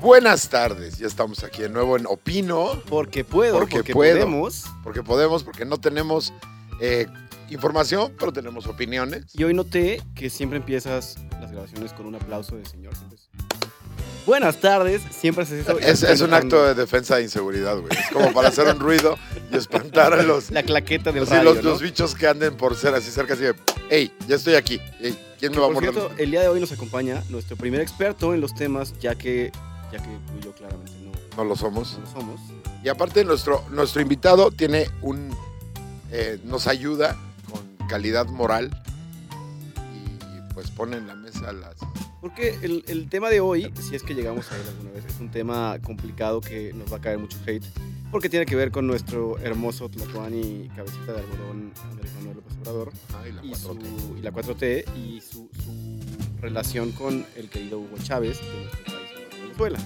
Buenas tardes, ya estamos aquí de nuevo en Opino, Porque puedo, Porque porque, puedo. podemos. porque podemos, porque no tenemos eh, información, pero tenemos opiniones. Y hoy noté que siempre empiezas las grabaciones con un aplauso de señor. Siempre es, Buenas tardes, siempre eso. y Es, es un acto de defensa de inseguridad, güey. Es como para hacer un ruido y espantar a los, La claqueta del así, radio, los, ¿no? los bichos que anden por ser así cerca, así de, hey, ya estoy aquí. ¿Quién me va a Por morder? cierto, el día de hoy nos acompaña nuestro primer experto en los temas, ya que, ya que tú y yo claramente no, No lo somos. no lo somos. Y aparte nuestro, nuestro invitado tiene un... eh, nos ayuda con calidad moral y pues pone en la Porque el, el tema de hoy, si es que llegamos a él alguna vez, es un tema complicado que nos va a caer mucho hate, porque tiene que ver con nuestro hermoso Tlatoani cabecita de algodón Andrés Manuel López Obrador Ay, la y, su, 4T. y la 4T y su, su relación con el querido Hugo Chávez de nuestro país, Venezuela.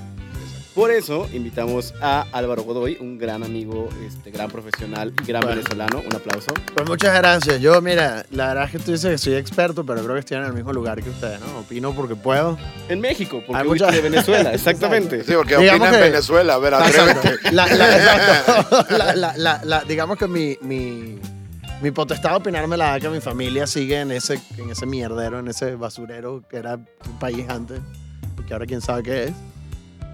Por eso invitamos a Álvaro Godoy, un gran amigo, este, gran profesional y gran Bueno. venezolano. Un aplauso. Pues muchas gracias. Yo, mira, la verdad es que tú dices que soy experto, pero creo que estoy en el mismo lugar que ustedes, ¿no? Opino porque puedo. En México, porque Hay mucha- de Venezuela, exactamente. Sí, porque Digamos opina en que- Venezuela. A ver, atrévete. La- la- exacto. La- la- la- la- digamos que mi, mi, mi potestad de opinar me la da que mi familia sigue en ese, en ese mierdero, en ese basurero que era un país antes y que ahora quién sabe qué es.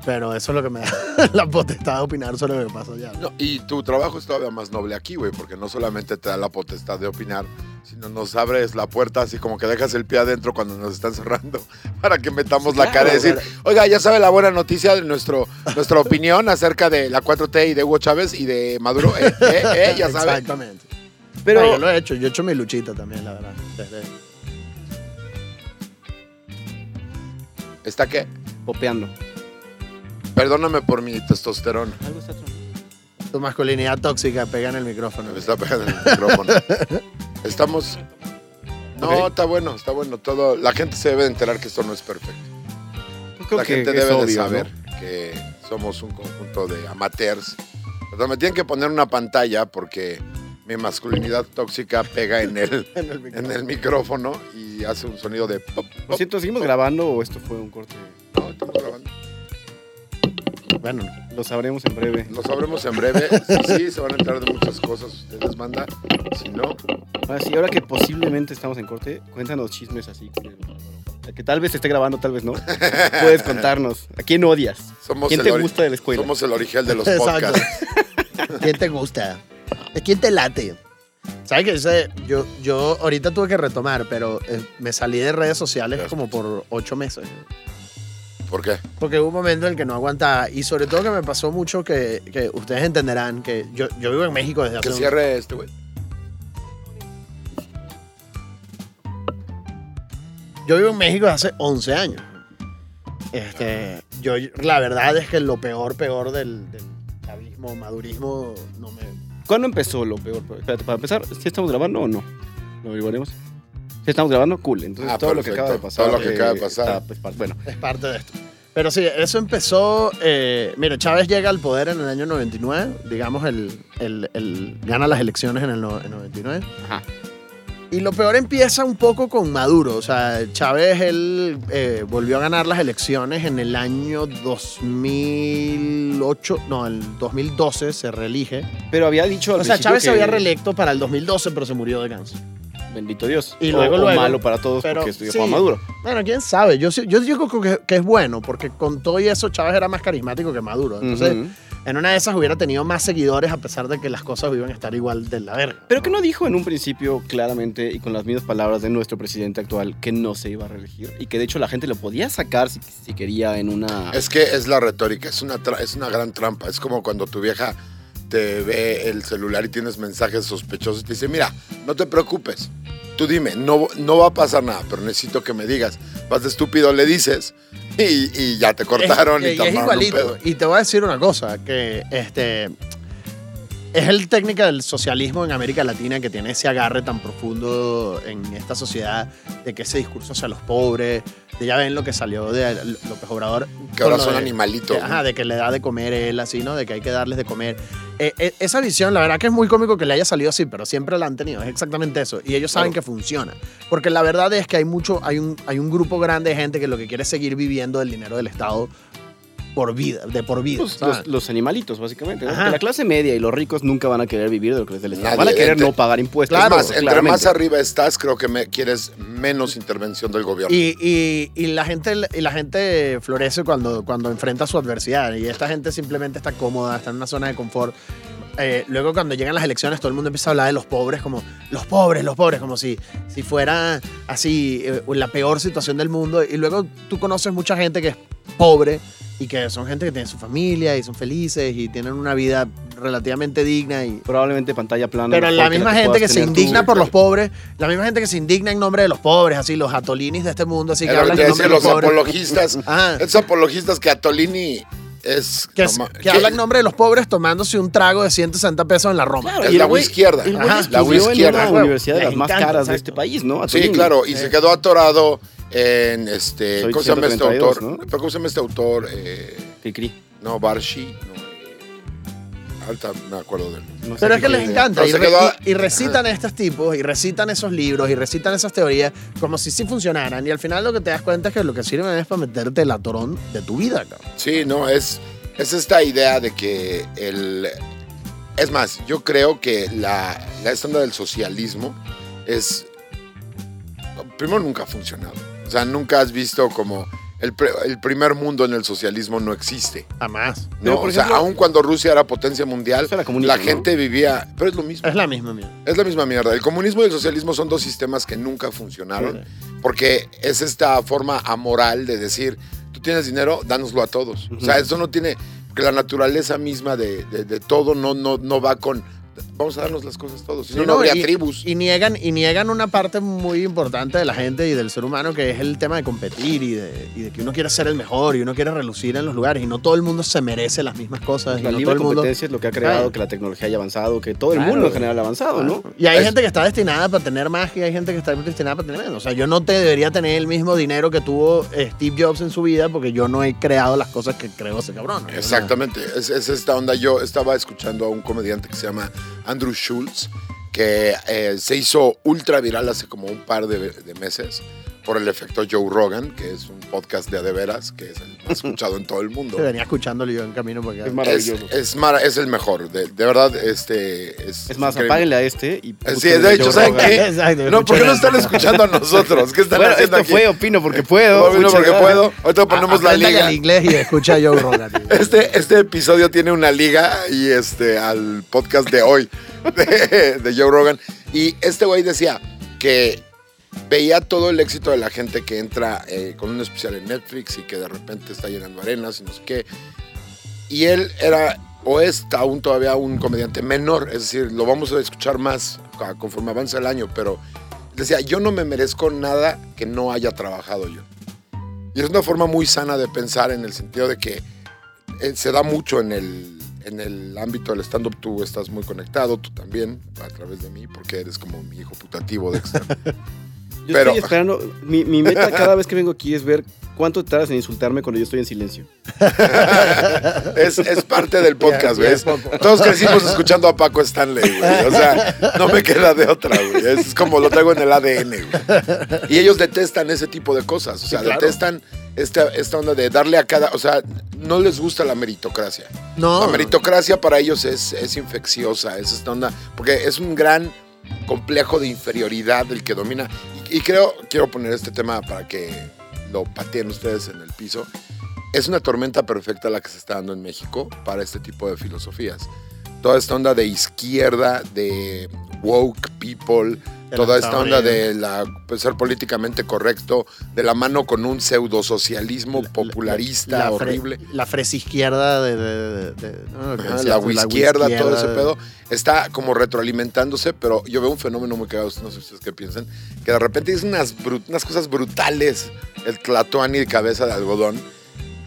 Pero eso es lo que me da la potestad de opinar sobre lo que pasa allá. No, y tu trabajo es todavía más noble aquí, güey, porque no solamente te da la potestad de opinar, sino nos abres la puerta así como que dejas el pie adentro cuando nos están cerrando para que metamos la cara y decir, oiga, ya sabe la buena noticia de nuestro, nuestra opinión acerca de la 4T y de Hugo Chávez y de Maduro. Eh, eh, eh, ya sabe. Exactamente. Pero yo lo he hecho, yo he hecho mi luchita también, la verdad. Desde- ¿Está qué? popeando. Perdóname por mi testosterona. Algo está. Tu masculinidad tóxica pega en el micrófono. Me está pegando en el micrófono. Estamos... No, está bueno, está bueno. Todo, la gente se debe de enterar que esto no es perfecto. Creo la que gente debe de saber que somos un conjunto de amateurs. Pero me tienen que poner una pantalla porque mi masculinidad tóxica pega en el, En el micrófono. en el micrófono y hace un sonido de pop. Por pop. cierto, ¿seguimos grabando o esto fue un corte? Bueno, Lo sabremos en breve. Lo sabremos en breve. Sí, sí, se van a enterar de muchas cosas ustedes, manda. Si no, Ahora sí, ahora que posiblemente estamos en corte, cuéntanos chismes así. Que tal vez esté grabando, tal vez no. Puedes contarnos. ¿A quién odias? somos, ¿Quién el, te gusta de la escuela? somos el origen de los podcasts. ¿Quién te gusta? ¿De quién te late? ¿Sabes qué? Yo, yo ahorita tuve que retomar, pero eh, me salí de redes sociales como por ocho meses. ¿Por qué? Porque hubo un momento en el que no aguantaba. Y sobre todo que me pasó mucho que, que ustedes entenderán que yo, yo vivo en México desde hace Que un- cierre este, güey. Yo vivo en México desde hace 11 años. Este, yo, la verdad es que lo peor, peor del, del chavismo, madurismo, no me... ¿Cuándo empezó lo peor? Espérate, para empezar, ¿sí estamos grabando o no? ¿Lo averiguaremos? Si estamos grabando, cool. Entonces Ah, todo lo que acaba de pasar. Todo lo que eh, acaba de pasar. está, pues, par- bueno, es parte de esto. Pero sí, eso empezó. Eh, mira, Chávez llega al poder en el año 99, digamos, el, el- el- gana las elecciones en el, no- en 99. ajá. Y lo peor empieza un poco con Maduro. O sea, Chávez, él eh, volvió a ganar las elecciones en el año 2008, no, el 2012 se reelige. Pero había dicho al O sea, Chávez se había reelecto para el 2012, pero se murió de cáncer. Bendito Dios. Y O- luego, o luego. malo para todos Pero, porque estudió sí. Juan Maduro. Bueno, quién sabe. Yo, yo digo que, que es bueno, porque con todo y eso Chávez era más carismático que Maduro. Entonces, Ujú. en una de esas hubiera tenido más seguidores a pesar de que las cosas iban a estar igual de la verga. Pero que no dijo en un principio claramente y con las mismas palabras de nuestro presidente actual que no se iba a reelegir y que de hecho la gente lo podía sacar si, si quería en una... Es que es la retórica, es una, tra- es una gran trampa. Es como cuando tu vieja te ve el celular y tienes mensajes sospechosos y te dice, mira, no te preocupes, tú dime, no, no va a pasar nada, pero necesito que me digas. Vas de estúpido, le dices y, y ya te cortaron Es- y y es un pedo. Y te voy a decir una cosa, que este es el técnica del socialismo en América Latina que tiene ese agarre tan profundo en esta sociedad de que ese discurso hacia los pobres, de ya ven lo que salió de López Obrador. Que ahora son de- animalitos. ajá, de que le da de comer él, así, ¿no? De que hay que darles de comer. eh, eh, esa visión, la verdad que es muy cómico que le haya salido así, pero siempre la han tenido. Es exactamente eso. Y ellos saben Claro. que funciona. Porque la verdad es que hay mucho, hay un, hay un grupo grande de gente que lo que quiere es seguir viviendo del dinero del Estado por vida, de por vida. Pues, ¿sabes? los, los animalitos, básicamente. ¿no? La clase media y los ricos nunca van a querer vivir de lo que les del Estado. Van a querer entre- no pagar impuestos. Claro, más, entre claramente. más arriba estás, creo que me, quieres menos intervención del gobierno. Y, y- y la gente, y la gente florece cuando, cuando enfrenta su adversidad. Y esta gente simplemente está cómoda, está en una zona de confort. Eh, luego cuando llegan las elecciones todo el mundo empieza a hablar de los pobres como los pobres, los pobres, como si, si fuera así eh, la peor situación del mundo. Y luego tú conoces mucha gente que es pobre y que son gente que tiene su familia y son felices y tienen una vida relativamente digna y, Probablemente pantalla plana. pero la misma gente que se tú. indigna por los pobres, la misma gente que se indigna en nombre de los pobres, así los atolinis de este mundo, así que hablan te en nombre decía, de los apologistas. Ajá. Esos apologistas que Atolini es. Que, ma- que habla en nombre de los pobres tomándose un trago de 160 pesos en la Roma. Claro, Es y la güey- izquierda. Ajá, la en izquierda. una universidad de las más encanta, caras de este país, ¿no? Sí, claro, y Sí. se quedó atorado en este. Soy ¿Cómo se llama este 132, autor? ¿no? ¿Pero ¿Cómo se llama este autor? Eh, Cri, cri. no, Barshi. No, eh, ahorita me acuerdo de él. No sé Pero es que les encanta. Y, se re- quedó- y- y recitan a estos tipos, y recitan esos libros, y recitan esas teorías como si sí funcionaran. Y al final lo que te das cuenta es que lo que sirven es para meterte el atorón de tu vida, cabrón. Sí, no, es, es esta idea de que el... Es más, yo creo que la, la esta onda del socialismo es... Primero, nunca ha funcionado. O sea, nunca has visto como... El, pre- el primer mundo en el socialismo no existe. Jamás. ¿no? por o sea, aun cuando Rusia era potencia mundial, era la ¿no? gente vivía... Pero es lo mismo. Es la misma mierda. Es la misma mierda. El comunismo y el socialismo son dos sistemas que nunca funcionaron porque es esta forma amoral de decir, tú tienes dinero, dánoslo a todos. O sea, eso no tiene, porque la naturaleza misma de, de- de todo no, no, no va con, vamos a darnos las cosas todos, si no, Sí, no habría y, tribus. Y niegan, y niegan una parte muy importante de la gente y del ser humano que es el tema de competir y de, y de que uno quiere ser el mejor y uno quiere relucir en los lugares y no todo el mundo se merece las mismas cosas. y La no libre todo el mundo- competencia es lo que ha creado Claro. que la tecnología haya avanzado, que todo el Claro. mundo en general ha avanzado, ¿no? Y hay Es- gente que está destinada para tener más y hay gente que está destinada para tener menos. O sea, yo no te debería tener el mismo dinero que tuvo eh, Steve Jobs en su vida porque yo no he creado las cosas que creó ese cabrón. ¿no? Exactamente, es, es esta onda. Yo estaba escuchando a un comediante que se llama Andrew Schultz, que eh, se hizo ultra viral hace como un par de, de meses por el efecto Joe Rogan, que es un podcast de a de veras, que es el más escuchado en todo el mundo. Que venía escuchándolo yo en camino porque Es maravilloso. es, mara- es el mejor, de, de verdad, este es... Es más, increíble. apáguenle a este y. Sí, de hecho, Joe ¿saben qué? Exacto, No, ¿por qué no están escuchando a nosotros? ¿Qué están Bueno, haciendo esto aquí? fue Opino porque puedo. Opino porque gracias. puedo. Ahorita ponemos la liga. el inglés y escucha a Joe Rogan. Este, este episodio tiene una liga y este al podcast de hoy de, de Joe Rogan. Y este güey decía que veía todo el éxito de la gente que entra eh, con un especial en Netflix y que de repente está llenando arenas y no sé qué. Y él era o es aún todavía un comediante menor, es decir, lo vamos a escuchar más conforme avanza el año, pero decía, yo no me merezco nada que no haya trabajado yo. Y es una forma muy sana de pensar en el sentido de que eh, se da mucho en el, en el ámbito del stand-up. Tú estás muy conectado, tú también, a través de mí, porque eres como mi hijo putativo, Dexter. Yo Pero- estoy esperando. Mi, mi meta cada vez que vengo aquí es ver cuánto tardas en insultarme cuando yo estoy en silencio. es, es parte del podcast, güey. es poco. Todos crecimos escuchando a Paco Stanley, güey. O sea, no me queda de otra, güey. Es como lo traigo en el ADN, güey. Y ellos detestan ese tipo de cosas. O sea, Sí, claro. detestan esta, esta onda de darle a cada. O sea, no les gusta la meritocracia. No. La meritocracia para ellos es, es infecciosa, es esta onda, porque es un gran complejo de inferioridad el que domina. Y, creo, quiero poner este tema para que lo pateen ustedes en el piso. Es una tormenta perfecta la que se está dando en México para este tipo de filosofías. Toda esta onda de izquierda, de woke people, De toda esta onda de la, pues, ser políticamente correcto, de la mano con un pseudosocialismo popularista la fre- horrible. La fresa izquierda de. de- de- no, Ajá, decías la izquierda, todo ese pedo, está como retroalimentándose, pero yo veo un fenómeno muy cagado, no sé ustedes qué piensan, que de repente es unas, unas cosas brutales, el Tlatoani de cabeza de algodón,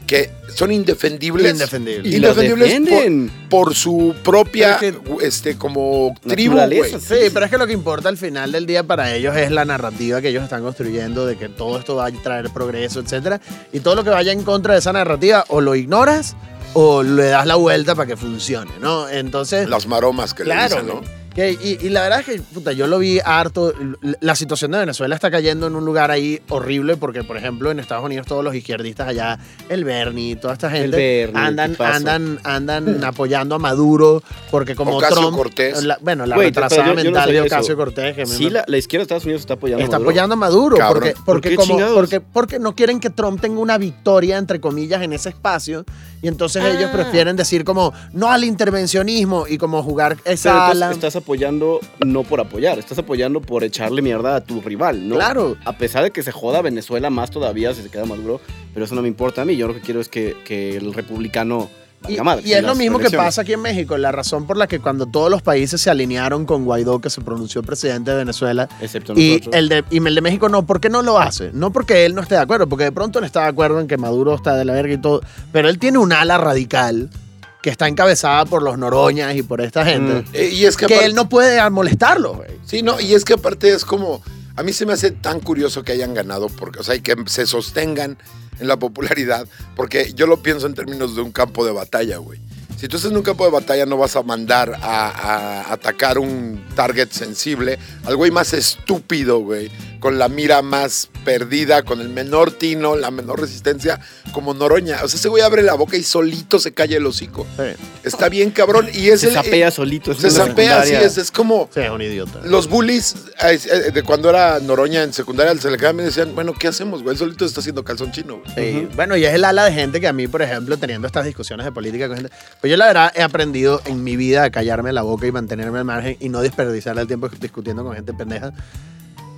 que son indefendibles. Y Indefendibles defienden. por, por su propia, este, como tribu, güey. Sí, pero es que lo que importa al final del día para ellos es la narrativa que ellos están construyendo de que todo esto va a traer progreso, etcétera. Y todo lo que vaya en contra de esa narrativa o lo ignoras o le das la vuelta para que funcione, ¿no? Entonces, Las maromas que claro, le dicen, ¿no? Que- y, y la verdad es que, puta, yo lo vi harto. La situación de Venezuela está cayendo en un lugar ahí horrible porque, por ejemplo, en Estados Unidos todos los izquierdistas allá, el Bernie, toda esta gente, Bernie, andan, andan, andan apoyando a Maduro porque como Ocasio Trump... Cortés. la- bueno, la pero retrasada yo- yo no mental de eso. Ocasio Cortés. Que me- Sí, la, la izquierda de Estados Unidos está apoyando. a Está Maduro. apoyando a Maduro Cabrón. porque, ¿Por porque, como, porque, porque no quieren que Trump tenga una victoria, entre comillas, en ese espacio. Y entonces Ah. ellos prefieren decir como no al intervencionismo y como jugar esa ala. estás apoyando no por apoyar, estás apoyando por echarle mierda a tu rival, ¿no? Claro. A pesar de que se joda Venezuela más todavía si se queda Maduro, pero eso no me importa a mí. Yo lo que quiero es que, que el republicano Y, madre y es lo mismo que pasa aquí en México. La razón por la que cuando todos los países se alinearon con Guaidó, que se pronunció presidente de Venezuela, Excepto y el, de, y el de México no, ¿por qué no lo hace? No porque él no esté de acuerdo, porque de pronto él está de acuerdo en que Maduro está de la verga y todo, pero él tiene un ala radical que está encabezada por los Noroñas y por esta gente, Mm. Y es que, que él no puede molestarlo, güey. Sí, no, y es que aparte es como, a mí se me hace tan curioso que hayan ganado, porque, o sea, y que se sostengan en la popularidad, porque yo lo pienso en términos de un campo de batalla, güey. Si tú estás en un campo de batalla, no vas a mandar a, atacar un target sensible al güey más estúpido, güey, con la mira más perdida, con el menor tino, la menor resistencia, como Noroña. O sea, ese güey abre la boca y solito se calla el hocico. Está bien, cabrón. Y es se el- sapea solito. es Se una sapea, así es, es como... Sí, un idiota. Los bullies eh, eh, de cuando era Noroña en secundaria se le quedaban y decían, bueno, ¿qué hacemos, güey? Solito está haciendo calzón chino, güey. Sí, Bueno, y es el ala de gente que a mí, por ejemplo, teniendo estas discusiones de política con gente, pues yo la verdad he aprendido en mi vida a callarme la boca y mantenerme al margen y no desperdiciar el tiempo discutiendo con gente pendeja.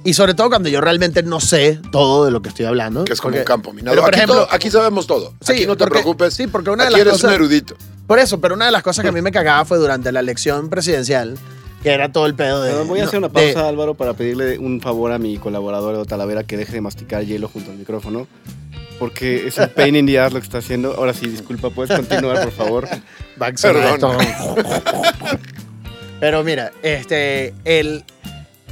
Y sobre todo cuando yo realmente no sé todo de lo que estoy hablando. Que es como Porque- un campo minado. pero, por aquí, ejemplo, todo- aquí sabemos todo. Sí, aquí no te porque- preocupes. sí, porque una de aquí las eres cosas- un erudito. Por eso, pero una de las cosas que a mí me cagaba fue durante la elección presidencial, que era todo el pedo de... Pero voy a no, hacer una de- pausa, Álvaro, para pedirle un favor a mi colaborador Edo Talavera que deje de masticar hielo junto al micrófono. Porque es un pain in the ass lo que está haciendo. Ahora sí, disculpa, ¿puedes continuar, por favor? Va a sonar Perdón. Pero mira, este, el,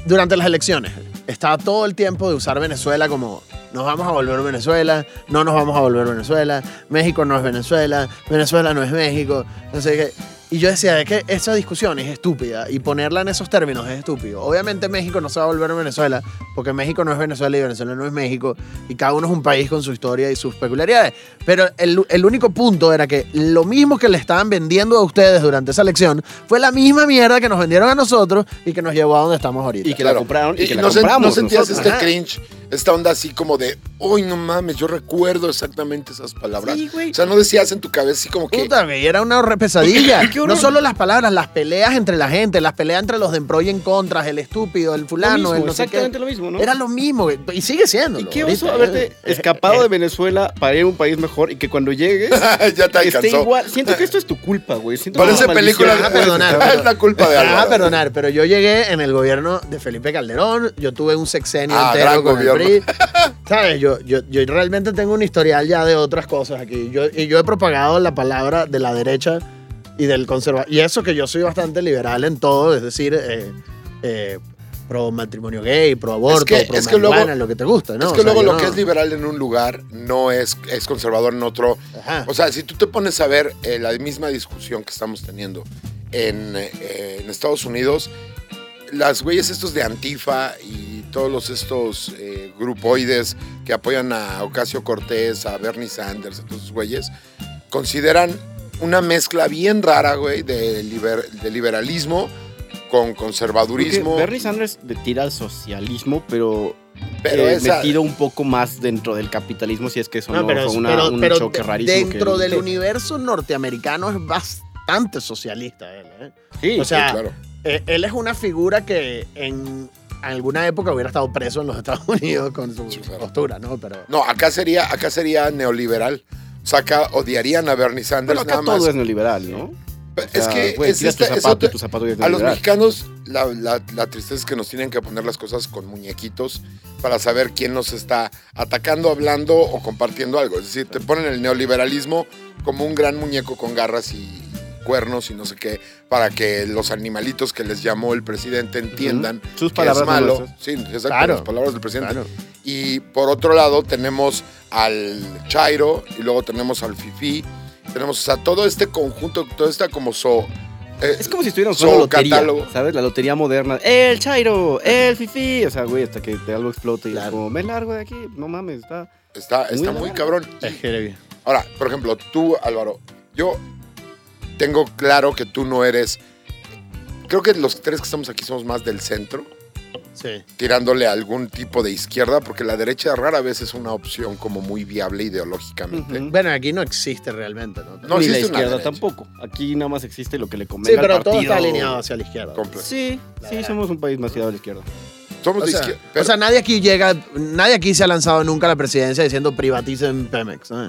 durante las elecciones estaba todo el tiempo de usar Venezuela como nos vamos a volver Venezuela, no nos vamos a volver Venezuela, México no es Venezuela, Venezuela no es México, no sé. Y yo decía, es que esa discusión es estúpida y ponerla en esos términos es estúpido. Obviamente México no se va a volver Venezuela porque México no es Venezuela y Venezuela no es México y cada uno es un país con su historia y sus peculiaridades. Pero el, el único punto era que lo mismo que le estaban vendiendo a ustedes durante esa elección fue la misma mierda que nos vendieron a nosotros y que nos llevó a donde estamos ahorita. Y que la compraron y Y que la no, compramos no sentías nosotros. este Ajá. cringe, esta onda así como de, uy, no mames, yo recuerdo exactamente esas palabras. Sí, güey. O sea, no decías en tu cabeza así como que... Puta, güey, era una pesadilla. No solo las palabras, las peleas entre la gente, las peleas entre los de en pro y en contra, el estúpido, el fulano, mismo, el no sé exactamente qué. lo mismo, ¿no? Era lo mismo, güey, y sigue siendo. ¿Y qué oso haberte escapado de Venezuela para ir a un país mejor y que cuando llegues ya te esté igual? Siento que esto es tu culpa, güey. Siento Parece película. Ah, perdonar, es la culpa de Ah, Álvaro. perdonar, pero yo llegué en el gobierno de Felipe Calderón, yo tuve un sexenio Ah, entero gran con gobierno. ¿Sabes? Yo, yo, yo realmente tengo un historial ya de otras cosas aquí. Yo, y yo he propagado la palabra de la derecha y del conservador. Y eso que yo soy bastante liberal en todo, es decir, eh, eh, pro matrimonio gay, pro aborto, que- pro es que luego- lo que te gusta, ¿no? Es O que sea, luego lo no- que es liberal en un lugar no es, es conservador en otro. Ajá. O sea, si tú te pones a ver eh, la misma discusión que estamos teniendo en, eh, en Estados Unidos, las güeyes estos de Antifa y todos los estos eh, grupoides que apoyan a Ocasio Cortés, a Bernie Sanders, a todos esos güeyes, consideran una mezcla bien rara, güey, de, liber- de liberalismo con Porque conservadurismo. Bernie Sanders le tira al socialismo, pero, Pero eh, esa- metido un poco más dentro del capitalismo, si es que eso no, No, pero, fue una- pero- un pero choque rarísimo. dentro que- del Sí. universo norteamericano es bastante socialista él, ¿eh? Sí, O sea, Sí, claro. Eh, él es una figura que en alguna época hubiera estado preso en los Estados Unidos con su Sí, claro. postura, ¿no? Pero No, acá sería, acá sería neoliberal. O sea, acá odiarían a Bernie Sanders pero acá nada más. todo es neoliberal, ¿no? Pero O sea, es que güey, es tiras esta- tu es zapato otra- y tu zapato ya es a los mexicanos la, la- la tristeza es que nos tienen que poner las cosas con muñequitos para saber quién nos está atacando, hablando o compartiendo algo. Es decir, te ponen el neoliberalismo como un gran muñeco con garras y cuernos y no sé qué, para que los animalitos que les llamó el presidente entiendan. Sus que palabras es malo. nuestras. Sí, exacto, Claro. las palabras del presidente. claro. Y por otro lado tenemos al Chairo y luego tenemos al Fifi Tenemos, o sea, todo este conjunto, toda esta como so. eh, Es como si estuviéramos So, jugando lotería, catálogo. ¿sabes? La lotería moderna. ¡El Chairo! ¡El Fifi! O sea, güey, hasta que te algo explote y es Claro. como, me largo de aquí. No mames, está... está, está Muy muy largo. cabrón. Ahora, por ejemplo, tú, Álvaro, yo tengo claro que tú no eres. Creo que los tres que estamos aquí somos más del centro, Sí. tirándole a algún tipo de izquierda, porque la derecha rara vez es una opción como muy viable ideológicamente. Bueno, aquí no existe realmente, ¿no? No Ni la existe una izquierda tampoco. Aquí nada más existe lo que le Sí, convenga pero al todo partido. está alineado hacia la izquierda. Sí, sí, somos un país más tirado a la izquierda. Somos O de sea, izquierda. o sea, nadie aquí llega, nadie aquí se ha lanzado nunca a la presidencia diciendo privaticen Pemex. ¿no?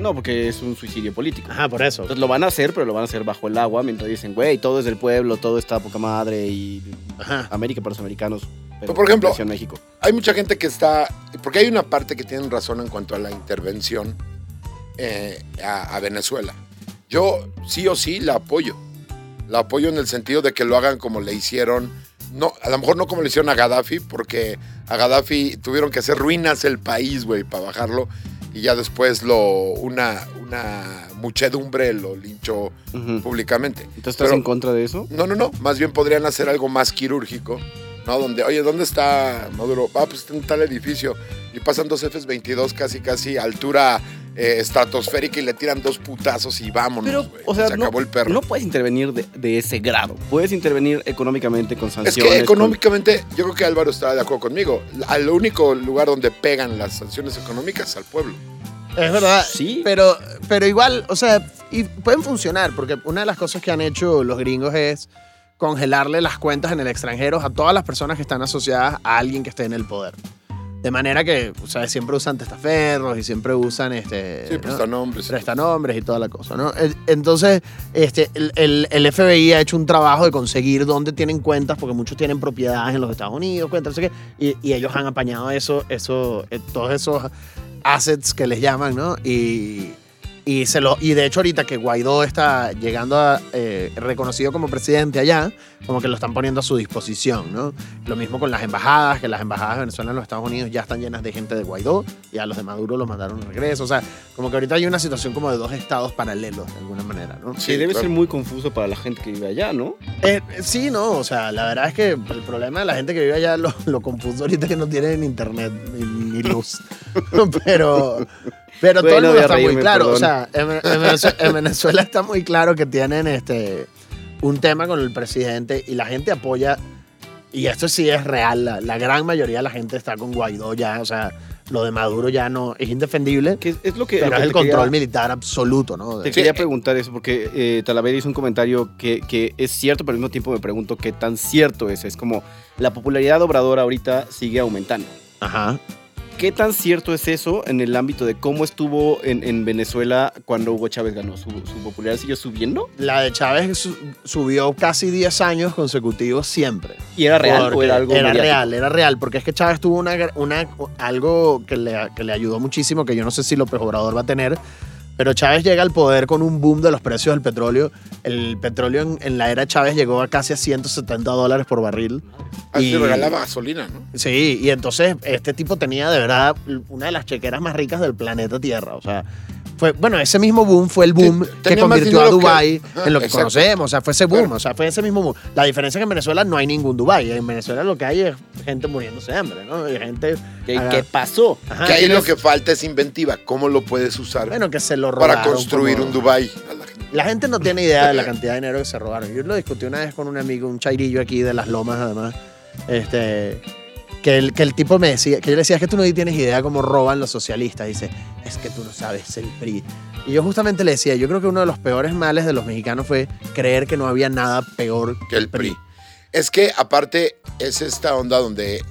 No, porque es un suicidio político. Ajá, por eso. Entonces lo van a hacer, pero lo van a hacer bajo el agua mientras dicen, güey, todo es del pueblo, todo está poca madre y Ajá. América para los americanos. Pero por ejemplo- presión México. hay mucha gente que está. Porque hay una parte que tienen razón en cuanto a la intervención eh, a, a Venezuela. Yo sí o sí la apoyo. La apoyo en el sentido de que lo hagan como le hicieron. No, a lo mejor no como le hicieron a Gaddafi, porque a Gaddafi tuvieron que hacer ruinas el país, güey, para bajarlo. Y ya después lo una, una muchedumbre lo linchó Ujú. públicamente. Entonces, ¿estás Pero- en contra de eso? No, no, no. Más bien podrían hacer algo más quirúrgico, ¿no? Donde, oye, ¿dónde está Maduro? Ah, pues está en tal edificio. Y pasan dos F-22 casi, casi altura eh, estratosférica y le tiran dos putazos y vámonos, Pero, güey. o sea, Se no, acabó el perro. no puedes intervenir de, de ese grado. Puedes intervenir económicamente con es sanciones. que con- económicamente, yo creo que Álvaro está de acuerdo conmigo. Al único lugar donde pegan las sanciones económicas al pueblo. Es verdad. Sí. Pero, pero igual, o sea, y pueden funcionar, porque una de las cosas que han hecho los gringos es congelarle las cuentas en el extranjero a todas las personas que están asociadas a alguien que esté en el poder. De manera que, o sea, siempre usan testaferros y siempre usan este. Sí, ¿no? prestanombres. prestanombres y toda la cosa, ¿no? Entonces, este, el, el- el FBI ha hecho un trabajo de conseguir dónde tienen cuentas, porque muchos tienen propiedades en los Estados Unidos, cuentas, no sé qué, y, y ellos han apañado eso, eso, eh, todos esos assets que les llaman, ¿no? Y, y, se lo, y de hecho ahorita que Guaidó está llegando a eh, reconocido como presidente allá, como que lo están poniendo a su disposición, ¿no? Lo mismo con las embajadas, que las embajadas de Venezuela en los Estados Unidos ya están llenas de gente de Guaidó y a los de Maduro los mandaron de regreso. O sea, como que ahorita hay una situación como de dos estados paralelos de alguna manera, ¿no? Sí, debe ser muy confuso para la gente que vive allá, ¿no? Eh, sí, no, o sea, la verdad es que el problema de la gente que vive allá lo, lo confuso ahorita es que no tienen internet ni, ni luz. pero pero todo el Bueno, mundo está muy reírme, claro. O perdón. sea, en, en Venezuela, en Venezuela está muy claro que tienen este un tema con el presidente y la gente apoya. Y esto sí es real. La, la gran mayoría de la gente está con Guaidó ya. O sea, lo de Maduro ya no es indefendible. Que es, es lo que. Pero lo es que el te quería- control militar absoluto, ¿no? Te quería preguntar eso porque eh, Talavera hizo un comentario que, que es cierto, pero al mismo tiempo me pregunto qué tan cierto es. Es como la popularidad de Obrador ahorita sigue aumentando. Ajá. ¿Qué tan cierto es eso en el ámbito de cómo estuvo en, en Venezuela cuando Hugo Chávez ganó? ¿Su, su popularidad siguió subiendo? La de Chávez su- subió casi 10 años consecutivos siempre. ¿Y era real o era algo Era mediático? real, era real, porque es que Chávez tuvo una, una, algo que le, que le ayudó muchísimo, que yo no sé si López Obrador va a tener, pero Chávez llega al poder con un boom de los precios del petróleo. El petróleo en, en la era Chávez llegó a casi a 170 dólares por barril. Así Y- regalaba gasolina, ¿no? Sí, y entonces este tipo tenía de verdad una de las chequeras más ricas del planeta Tierra. O sea, fue, bueno, ese mismo boom fue el boom que convirtió a Dubái Ajá, en lo que exacto. conocemos. O sea, fue ese boom, o sea, fue ese mismo boom. La diferencia es que en Venezuela no hay ningún Dubái. En Venezuela lo que hay es gente muriéndose de hambre, ¿no? Y gente. ¿Qué, pasó? Ajá, que ahí lo que falta es inventiva. ¿Cómo lo puedes usar Bueno, que se lo robaron. para construir como- un Dubai a la gente? La gente no tiene idea de la cantidad de dinero que se robaron. Yo lo discutí una vez con un amigo, un chairillo aquí de las lomas, además. Este. Que el, que el tipo me decía, que yo le decía, es que tú no tienes idea cómo roban los socialistas. Dice, es que tú no sabes el PRI. Y yo justamente le decía, yo creo que uno de los peores males de los mexicanos fue creer que no había nada peor que el PRI. Es que aparte es esta onda donde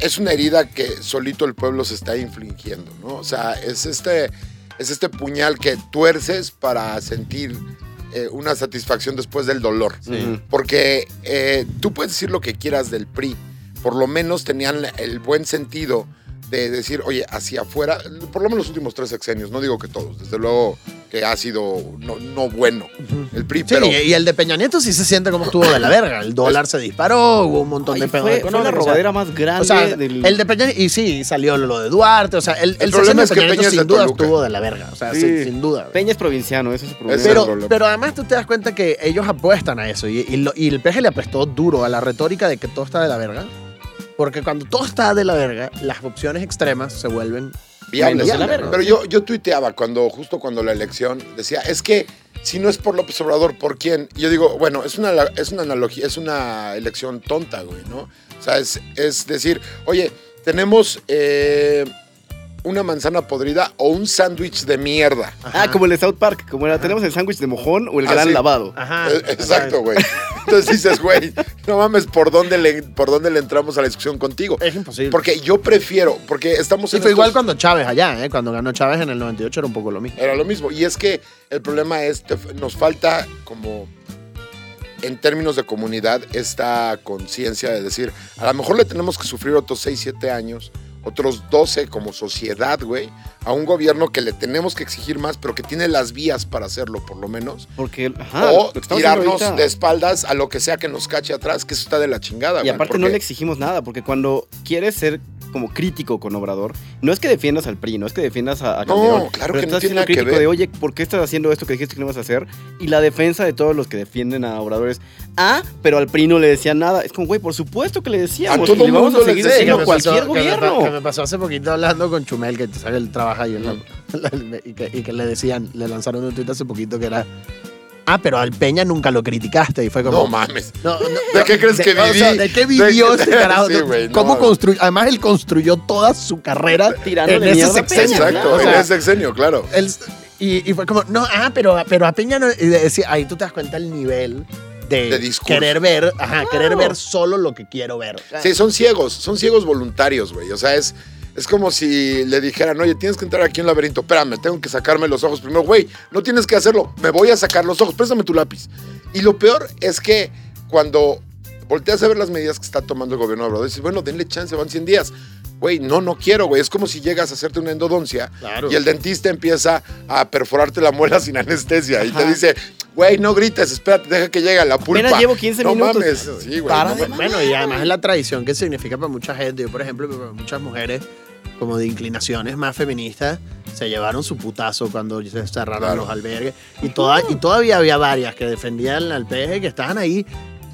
es una herida que solito el pueblo se está infligiendo, ¿no? O sea, es este, es este puñal que tuerces para sentir eh, una satisfacción después del dolor. Sí. Porque eh, tú puedes decir lo que quieras del PRI, por lo menos tenían el buen sentido de decir, oye, hacia afuera, por lo menos los últimos tres sexenios, no digo que todos, desde luego que ha sido no, no bueno el PRI, Sí, pero y el de Peña Nieto sí se siente como estuvo de la verga. El dólar se disparó, hubo un montón Ay, de pedos fue, fue la económicos, o sea, robadera más grande O sea, del... el de Peña y sí, salió lo de Duarte, o sea, el, el, problema sexenio es que Peña Nieto Peña es de sin duda Toluca. estuvo de la verga, o sea, Sí. sin, sin duda. Peña es provinciano, ese es su problema. Es el Pero, problema. pero además tú te das cuenta que ellos apuestan a eso y, y lo- y el PG le apestó duro a la retórica de que todo está de la verga. Porque cuando todo está de la verga, las opciones extremas se vuelven viables. verga. Pero yo, yo tuiteaba cuando, justo cuando la elección, decía, es que si no es por López Obrador, ¿por quién? Y yo digo, bueno, es una, es una analogía, es una elección tonta, güey, ¿no? O sea, es, es decir, oye, tenemos eh, una manzana podrida o un sándwich de mierda. Ah, como el de South Park, como era, tenemos el sándwich de mojón o el Ah, gran sí. lavado. Ajá. Eh, Exacto, güey. Entonces dices, güey, no mames, ¿por dónde, le, ¿por dónde le entramos a la discusión contigo? Es imposible. Porque yo prefiero, porque estamos en fue igual cuando Chávez allá, ¿eh? Cuando ganó Chávez en el 98 era un poco lo mismo. Era lo mismo. Y es que el problema es, nos falta como, en términos de comunidad, esta conciencia de decir, a lo mejor le tenemos que sufrir otros 6, 7 años, otros 12 como sociedad, güey, a un gobierno que le tenemos que exigir más, pero que tiene las vías para hacerlo, por lo menos. Porque, ajá, o tirarnos ahorita- de espaldas a lo que sea que nos cache atrás, que eso está de la chingada, Y aparte no le exigimos nada, porque cuando quieres ser como crítico con Obrador, no es que defiendas al PRI, no es que defiendas a, a No, claro pero que no estás tiene siendo nada que crítico ver. de, oye, ¿por qué estás haciendo esto que dijiste que no ibas a hacer? Y la defensa de todos los que defienden a Obrador es, ah, pero al PRI no le decían nada. Es como, güey, por supuesto que le decíamos. A todo y le vamos mundo a seguir decía. diciendo cualquier que me pa- gobierno. que me pasó hace poquito hablando con Chumel, que tú sabes, él trabaja ahí en la- y, que, y que le decían, le lanzaron un tuit hace poquito que era, ah, pero al Peña nunca lo criticaste. Y fue como, No mames. No, no, ¿De qué crees que o sea, viví? ¿De qué vivió De- este carajo? Sí, no ¿Cómo construyó? Además, él construyó toda su carrera Tirando en de ese sexenio. Peña, Exacto, O en sea, ese sexenio, claro. él- y, y fue como, no, ah, pero, pero a Peña no. Y decía, ahí tú te das cuenta el nivel de, De discurso. querer ver, ajá, querer ver solo lo que quiero ver. Sí, son ciegos, son ciegos voluntarios, güey. O sea, es, es como si le dijeran, oye, tienes que entrar aquí en un laberinto. Espérame, tengo que sacarme los ojos primero. Güey, no tienes que hacerlo. Me voy a sacar los ojos. Préstame tu lápiz. Y lo peor es que cuando volteas a ver las medidas que está tomando el gobierno de Obrador, dices, bueno, denle chance, van 100 días. Güey, no, no quiero, güey. Es como si llegas a hacerte una endodoncia Claro. y el dentista empieza a perforarte la muela sin anestesia y te dice, güey, no grites, espérate, deja que llegue la pulpa. Apenas llevo 15 no minutos. mames. Sí, güey. Para no mames. Bueno, y además es la tradición que significa para mucha gente. Yo, por ejemplo, para muchas mujeres como de inclinaciones más feministas se llevaron su putazo cuando se cerraron Claro. los albergues. Y, toda, y todavía había varias que defendían al PG que estaban ahí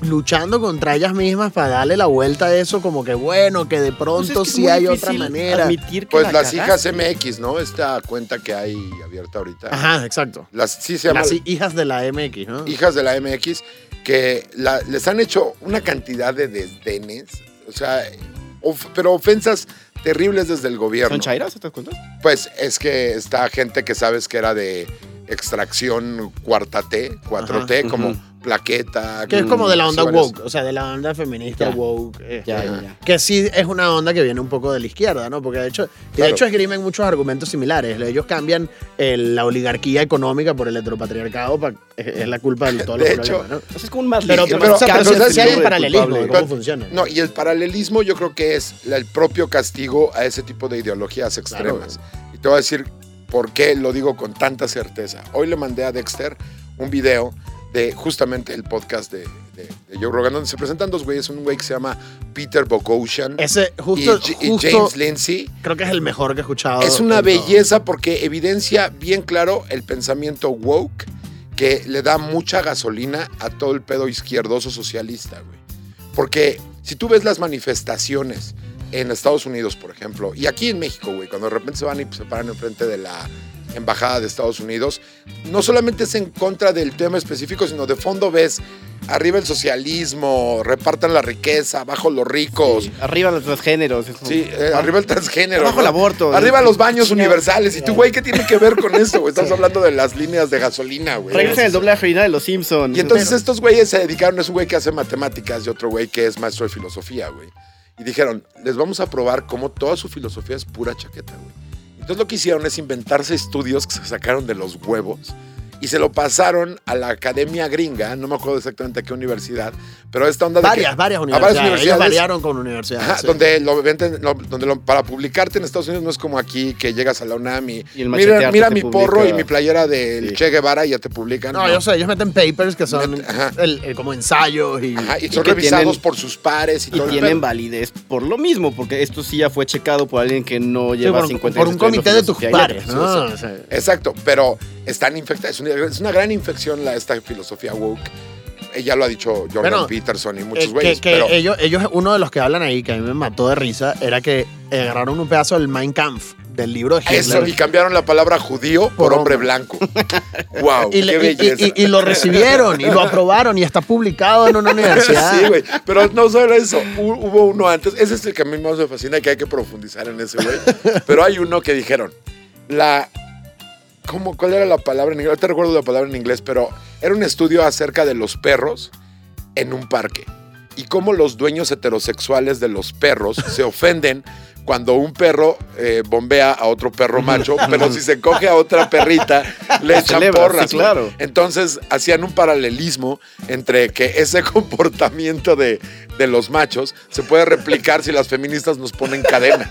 luchando contra ellas mismas para darle la vuelta a eso como que bueno, que de Pues es pronto que sí hay otra manera. admitir que Pues la las hijas. MX, ¿no? Esta cuenta que hay abierta ahorita. Ajá, exacto. Las, sí se llama Las hi- hijas de la MX, ¿no? hijas de la MX, que la- les han hecho una cantidad de desdenes, o sea, of- pero ofensas terribles desde el gobierno. ¿Son chairas estas cuentas? Pues es que está gente que sabes que era de extracción cuarta T, 4T, Ajá, como ujú. plaqueta. Que es como de la onda woke, o sea, de la onda feminista Ya. woke. este, Ya, ya. Que sí es una onda que viene un poco de la izquierda, ¿no? Porque de hecho, de Claro. hecho esgrimen muchos argumentos similares. Ellos cambian el- la oligarquía económica por el heteropatriarcado, pa- es, es la culpa de todos los De hecho, problemas, ¿no? O sea, es como un más Pero, ligero. pero, o sea, pero pero ¿sabes sí hay un paralelismo de cómo Pero- funciona. No, y el paralelismo yo creo que es el propio castigo a ese tipo de ideologías extremas. Y te voy a decir por qué lo digo con tanta certeza. Hoy le mandé a Dexter un video de justamente el podcast de, de, de Joe Rogan, donde se presentan dos güeyes, un güey que se llama Peter Boghossian Ese, y, justo, y James Lindsay. creo que es el mejor que he escuchado. Es una todo. belleza porque evidencia bien claro el pensamiento woke que le da mucha gasolina a todo el pedo izquierdoso socialista, güey. Porque si tú ves las manifestaciones en Estados Unidos, por ejemplo, y aquí en México, güey, cuando de repente se van y se paran enfrente de la embajada de Estados Unidos, no solamente es en contra del tema específico, sino de fondo ves arriba el socialismo, repartan la riqueza, abajo los ricos, Sí, Arriba los transgéneros. es como- Sí, eh, arriba el transgénero. Abajo ¿no? el aborto. Arriba los baños universales. ¿Y tú, güey, qué tiene que ver con esto, güey? Estamos hablando de las líneas de gasolina, güey. Regresa el original de los Simpsons. Y entonces estos güeyes se dedicaron, es un güey que hace matemáticas y otro güey que es maestro de filosofía, güey. Y dijeron, les vamos a probar cómo toda su filosofía es pura chaqueta, güey. Entonces lo que hicieron es inventarse estudios que se sacaron de los huevos y se lo pasaron a la academia gringa, no me acuerdo exactamente a qué universidad, pero esta onda de Varias, que- varias a universidades. Ellos universidades, variaron con universidades. Ajá, sí. donde lo venden, lo- donde lo- para publicarte en Estados Unidos no es como aquí que llegas a la UNAM y, Y el mira, mira mi publica. porro y mi playera del Sí. Che Guevara y ya te publican. No, yo sé, ellos meten papers que son Met- el- el- como ensayos y... Ajá, y son revisados tienen- por sus pares y, Y todo el tienen validez por lo mismo, porque esto sí ya fue checado por alguien que no Sí, lleva por, 50 por años un comité de tus pares. ¿no? Sí, O sea, Exacto, pero están infectadas. Es una, es una gran infección la, esta filosofía woke. Ella lo ha dicho Jordan Bueno, Peterson y eh, muchos que, güeyes. que pero ellos, ellos, uno de los que hablan ahí, que a mí me mató de risa, era que agarraron un pedazo del Mein Kampf, del libro de Hitler. eso, y cambiaron la palabra judío por, hombre blanco. wow, y, le- qué y- belleza. y- y lo recibieron y lo aprobaron y está publicado en una universidad. Sí, güey. Pero no solo eso. hu- Hubo uno antes. Ese es el que a mí más me fascina y que hay que profundizar en ese, güey. Pero hay uno que dijeron. La. ¿Cómo, ¿Cuál era la palabra en inglés? No te recuerdo la palabra en inglés, pero era un estudio acerca de los perros en un parque. Y cómo los dueños heterosexuales de los perros se ofenden cuando un perro eh, bombea a otro perro macho, pero si se coge a otra perrita, le echan celebra, porras. sí, claro. Entonces hacían un paralelismo entre que ese comportamiento de, de los machos se puede replicar si las feministas nos ponen cadena.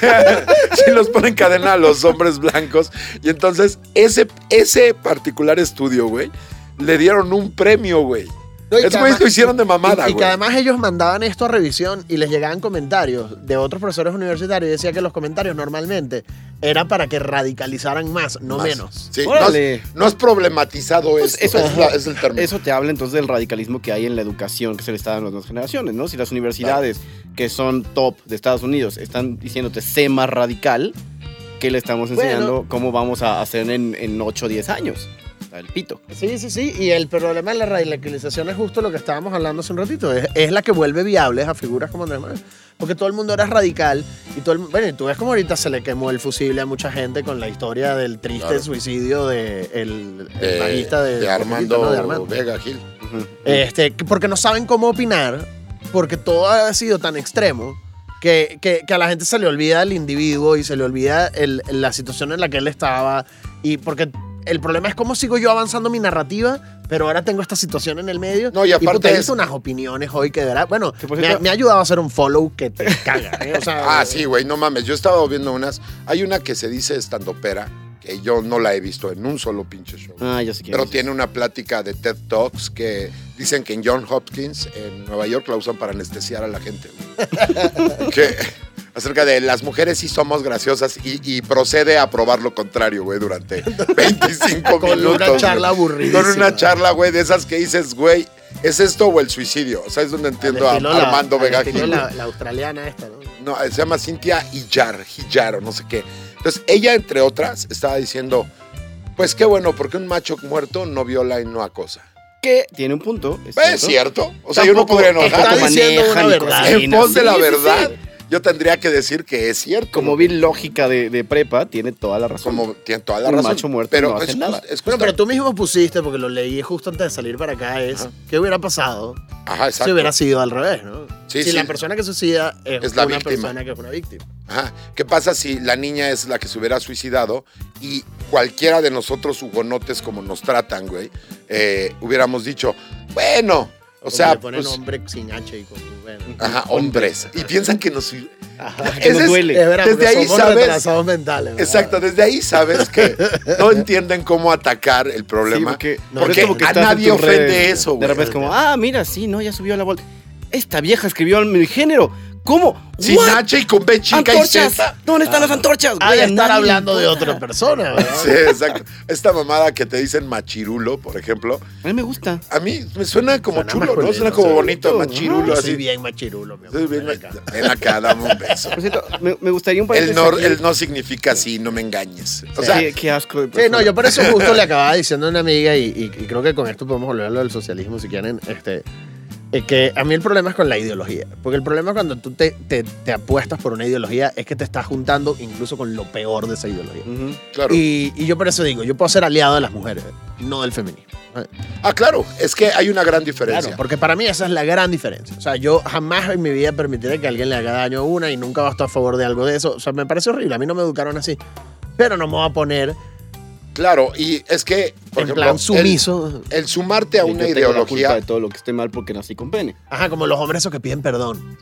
si nos ponen cadena a los hombres blancos. Y entonces ese, ese particular estudio, güey, le dieron un premio, güey. No, Esos güeyes además- lo hicieron de mamada, Y, y que además ellos mandaban esto a revisión y les llegaban comentarios de otros profesores universitarios y decía que los comentarios normalmente eran para que radicalizaran más, no Más. menos. Sí, no Órale. has, no has problematizado Pues esto. eso- es, la- es el término. Eso te habla entonces del radicalismo que hay en la educación que se le está dando a las nuevas generaciones, ¿no? Si las universidades que son top de Estados Unidos están diciéndote sé más radical, ¿qué le estamos Bueno. enseñando? ¿Cómo vamos a hacer en, en 8 o 10 años? El pito. Sí, sí, sí. Y el problema de la radicalización es justo lo que estábamos hablando hace un ratito. Es, es la que vuelve viables a figuras como Andrés Manuel. Porque todo el mundo era radical y todo el, bueno, y tú ves como ahorita se le quemó el fusible a mucha gente con la historia del triste Claro. suicidio de el, el de, Armando, ¿no? de Armando. Vega Gil. Este, que- porque no saben cómo opinar, porque todo ha sido tan extremo que, que- que a la gente se le olvida el individuo y se le olvida el- la situación en la que él estaba. Y porque el problema es cómo sigo yo avanzando mi narrativa, pero ahora tengo esta situación en el medio. No, y aparte es- visto unas opiniones hoy que de verdad, bueno, me, ha- cierto- me ha ayudado a hacer un follow que te caga. ¿eh? O sea, Ah, sí, güey, no mames. Yo estaba viendo unas. Hay una que se dice estandopera, que yo no la he visto en un solo pinche show. Ah, ya sé quién Pero tiene una plática de TED Talks que dicen que en John Hopkins, en Nueva York, la usan para anestesiar a la gente. que acerca de las mujeres sí somos graciosas y, y procede a probar lo contrario, güey, durante 25 con minutos. una güey. charla aburrida. Con una charla, güey, de esas que dices, güey, ¿es esto o el suicidio? O sea, es donde entiendo a Armando Vega. La, la australiana esta, ¿no? No, se llama Cintia Hillar, Hillar o no sé qué. Entonces, ella, entre otras, estaba diciendo, pues qué bueno, porque un macho muerto no viola y no acosa. Que tiene un punto. Es ¿Es cierto? O sea, yo no podría está enojar. diciendo una verdad. En pos de la Sí, sí, sí. Yo tendría que decir que es cierto. Como vi lógica de, de prepa, tiene toda la razón. Como tiene toda la Un razón. macho muerto pero no hace es, nada. es pero tú mismo pusiste, porque lo leí justo antes de salir para acá, es Ajá. ¿qué hubiera pasado Ajá, exacto. si hubiera sido al revés, ¿no? Sí, si sí. la persona que suicida es, Es la una víctima. persona que fue una víctima. Ajá. ¿Qué pasa si la niña es la que se hubiera suicidado y cualquiera de nosotros hugonotes como nos tratan, güey, eh, hubiéramos dicho, bueno, o sea, le ponen pues, hombre sin H y con bueno. ajá, hombres. Y piensan que nos... Ajá, que nos duele. Es verdad, Desde porque ahí sabes-. Exacto, desde ahí sabes que no entienden cómo atacar el Sí, problema. porque, no, porque es como que a nadie ofende eso, De güey. repente es como, ah, mira, sí, no, ya subió a la bolsa. Esta vieja escribió mi género. ¿Cómo? Sin What? H y con B chica y ¡Antorchas! Z. ¿Dónde están las antorchas? Ha Güey, de a estar hablando de otra persona, ¿verdad? Sí, exacto. Esta mamada que te dicen machirulo, por ejemplo, A mí me gusta. a mí me suena como Suena chulo, ¿no? Suena como bonito, machirulo, Yo así. soy bien machirulo, mi amor. Sí, bien, Ven acá. ven acá, dame un beso. Por cierto, me, me gustaría un El no, el no significa sí, no me engañes. O sea, qué, qué asco de Sí, no, yo por eso justo le acababa diciendo a una amiga y, y- y creo que con esto podemos volver a lo del socialismo si quieren, este, es que a mí el problema es con la ideología, porque el problema cuando tú te, te- te apuestas por una ideología es que te estás juntando incluso con lo peor de esa ideología. Ujú. claro. Y, y yo por eso digo, yo puedo ser aliado de las mujeres, no del feminismo. Ah, claro, es que hay una gran diferencia. Claro, porque para mí esa es la gran diferencia. O sea, yo jamás en mi vida permitiré que alguien le haga daño a una y nunca va a estar a favor de algo de eso. O sea, me parece horrible. A mí no me educaron así. Pero no me voy a poner Claro, y es que, por en ejemplo, plan el- sumiso. El, sumarte a Yo una tengo la culpa ideología. de todo lo que esté mal porque nací con pene. Ajá, como los hombres esos que piden perdón.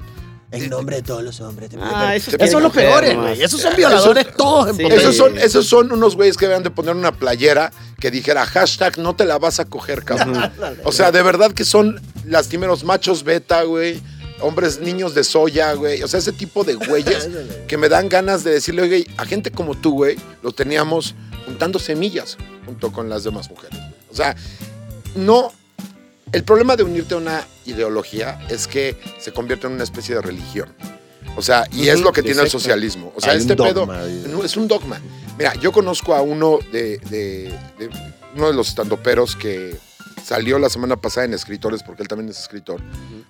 En nombre de todos los hombres. te Ah, esos esos son los peores, güey. Esos son violadores todos en Sí. Esos son, esos son unos güeyes que deben de poner una playera que dijera hashtag no te la vas a coger, cabrón. O sea, de verdad que son lastimeros machos beta, güey. Hombres, niños de soya, güey. O sea, ese tipo de güeyes que me dan ganas de decirle, oye, a gente como tú, güey, los teníamos juntando semillas junto con las demás mujeres. O sea, no. El problema de unirte a una ideología es que se convierte en una especie de religión. O sea, y es lo que tiene el socialismo. O sea, Hay este pedo es un dogma. Mira, yo conozco a uno de, de- de- uno de los estandoperos que salió la semana pasada en Escritores, porque él también es escritor,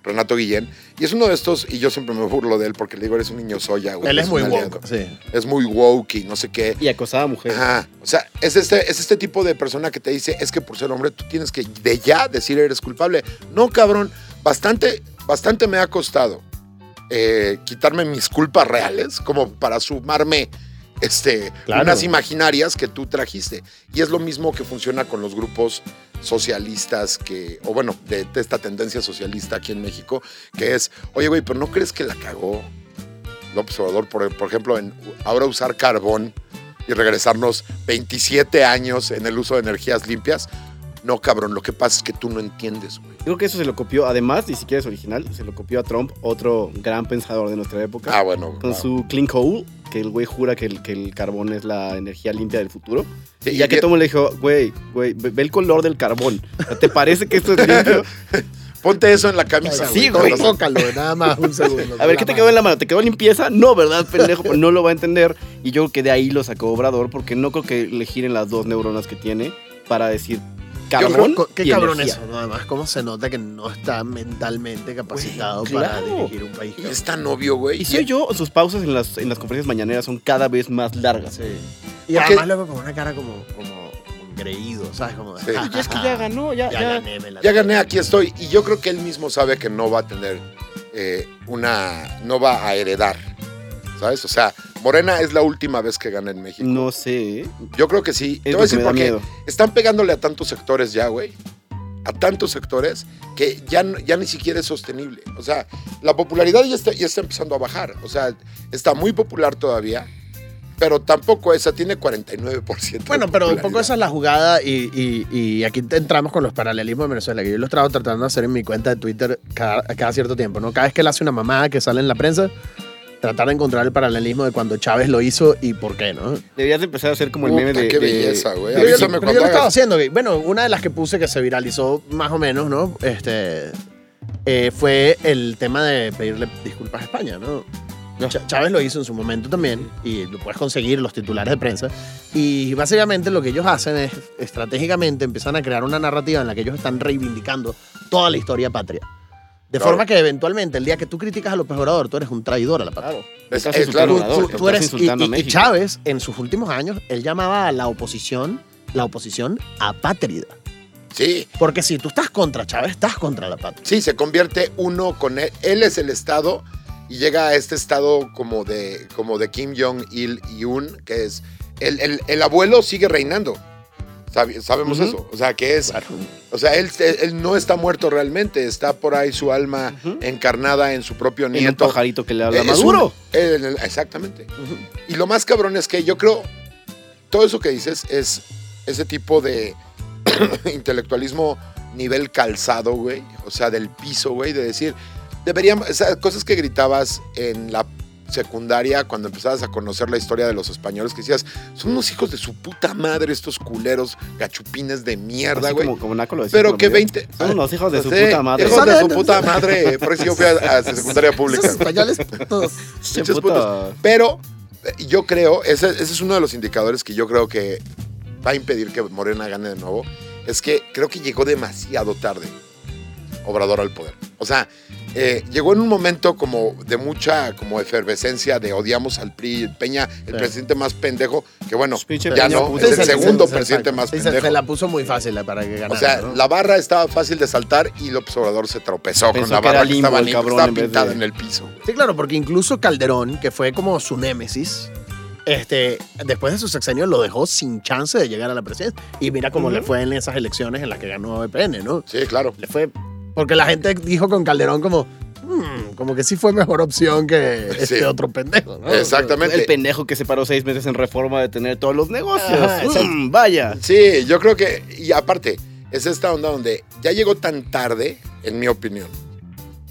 Renato Guillén, y es uno de estos, y yo siempre me burlo de él porque le digo, eres un niño soya, güey. Él es muy woke. Sí. Es muy woke y no sé qué. Y acosaba a mujeres. Ajá. O sea, es este, es este tipo de persona que te dice, es que por ser hombre tú tienes que de ya decir eres culpable. No, cabrón, bastante, bastante me ha costado eh, quitarme mis culpas reales como para sumarme este, Claro. unas imaginarias que tú trajiste. Y es lo mismo que funciona con los grupos socialistas que, o bueno, de, de esta tendencia socialista aquí en México, que es, oye, güey, pero ¿no crees que la cagó López Obrador, por, por ejemplo, en ahora usar carbón y regresarnos 27 años en el uso de energías limpias? No, cabrón, lo que pasa es que tú no entiendes, güey. Creo que eso se lo copió, además, ni siquiera es original, se lo copió a Trump, otro gran pensador de nuestra época, Ah, bueno. con ah. su clean coal, que el güey jura que el, que el carbón es la energía limpia del futuro. Sí, y ya y que bien- todo el mundo le dijo, güey, güey, ve, el color del carbón. ¿Te parece que esto es limpio? Ponte eso en la camisa, Sí, güey. Tócalo, nada más un segundo. A ver, ¿qué te quedó en la mano? ¿Te quedó limpieza? No, ¿verdad, pendejo? Pues no lo va a entender. Y yo creo que de ahí lo sacó Obrador, porque no creo que le giren las dos neuronas que tiene para decir carbón. Qué y cabrón energía. eso, ¿no? Además, cómo se nota que no está mentalmente capacitado Güey, para dirigir un país. Y es tan obvio, güey. Y soy yo, sus pausas en las, en las conferencias mañaneras son cada vez más largas. Sí. Y Porque- además luego con una cara como, como, engreído, ¿sabes? Como de, Sí. "Ja, Y es que ja, ya ja, ganó, ya, Ya, ya. gané, me la Ya gané, aquí estoy. Y yo creo que él mismo sabe que no va a tener eh, una. No va a heredar. ¿Sabes? O sea, Morena es la última vez que gana en México. No sé. ¿eh? Yo creo que sí. Te voy a decir por qué. Están pegándole a tantos sectores ya, güey. A tantos sectores que ya, ya ni siquiera es sostenible. O sea, la popularidad ya está, ya está empezando a bajar. O sea, está muy popular todavía, pero tampoco esa tiene 49%. de Bueno, pero un poco esa es la jugada y, y- y aquí entramos con los paralelismos de Venezuela, que yo lo he estado tratando de hacer en mi cuenta de Twitter cada, cada cierto tiempo, ¿no? Cada vez que él hace una mamada que sale en la prensa, tratar de encontrar el paralelismo de cuando Chávez lo hizo y por qué, ¿no? Deberías de empezar a hacer como el meme de. qué de- belleza, güey. Yo, yo lo estaba haciendo. que- Bueno, una de las que puse que se viralizó más o menos, ¿no? Este, eh, fue el tema de pedirle disculpas a España, ¿no? Ch- Chávez lo hizo en su momento también y lo puedes conseguir los titulares de prensa. Y básicamente lo que ellos hacen es estratégicamente empiezan a crear una narrativa en la que ellos están reivindicando toda la historia patria. De Claro. forma que eventualmente el día que tú criticas a López Obrador, tú eres un traidor a la patria. Claro. Es- claro, Tú- tú estás eres- y, y- y. Chávez, en sus últimos años, él llamaba a la oposición, la oposición apátrida. Sí, Porque si tú estás contra Chávez, estás contra la patria. sí, se convierte uno con él. Él es el Estado y llega a este estado como de, como de Kim Jong-il y un, que es. El, el- el abuelo sigue reinando. Sabe- sabemos eso. O sea, que es. O sea, él, él no está muerto realmente. Está por ahí su alma encarnada en su propio En un nieto. pajarito que le habla Es Maduro. un- exactamente. Y lo más cabrón es que yo creo, todo eso que dices es ese tipo de intelectualismo nivel calzado, güey. O sea, del piso, güey, de decir, deberíamos, esas cosas que gritabas en la secundaria cuando empezabas a conocer la historia de los españoles, que decías, son unos hijos de su puta madre estos culeros gachupines de mierda, güey. como, como Naco lo decía. Pero que medio. 20... Son unos hijos de su Sí, puta madre. Hijos de su puta madre. Por eso yo fui a, a secundaria pública. Esos españoles. Pero eh, yo creo, ese, ese es uno de los indicadores que yo creo que va a impedir que Morena gane de nuevo, es que creo que llegó demasiado tarde Obrador al poder. O sea, eh, llegó en un momento como de mucha como efervescencia de odiamos al PRI, Peña, el Sí. presidente más pendejo, que bueno, ya Peña no, es el segundo presidente exacto. más se- pendejo. Se la puso muy fácil para que ganara. O sea, ¿no? la barra estaba fácil de saltar y López Obrador se tropezó Pensó con la que barra que limbo estaba, el limbo, cabrón estaba en vez pintada de- en el piso. güey. Sí, claro, porque incluso Calderón, que fue como su némesis, este, después de su sexenio lo dejó sin chance de llegar a la presidencia. Y mira cómo le fue en esas elecciones en las que ganó EPN, ¿no? Sí, claro. Le fue. Porque la gente dijo con Calderón como. "Hmm, como que sí fue mejor opción que este otro pendejo, ¿no? Exactamente. El pendejo que se paró seis meses en reforma de tener todos los negocios. Ajá, exacto. Mm, vaya. Sí, yo creo que, y aparte, es esta onda donde ya llegó tan tarde, en mi opinión,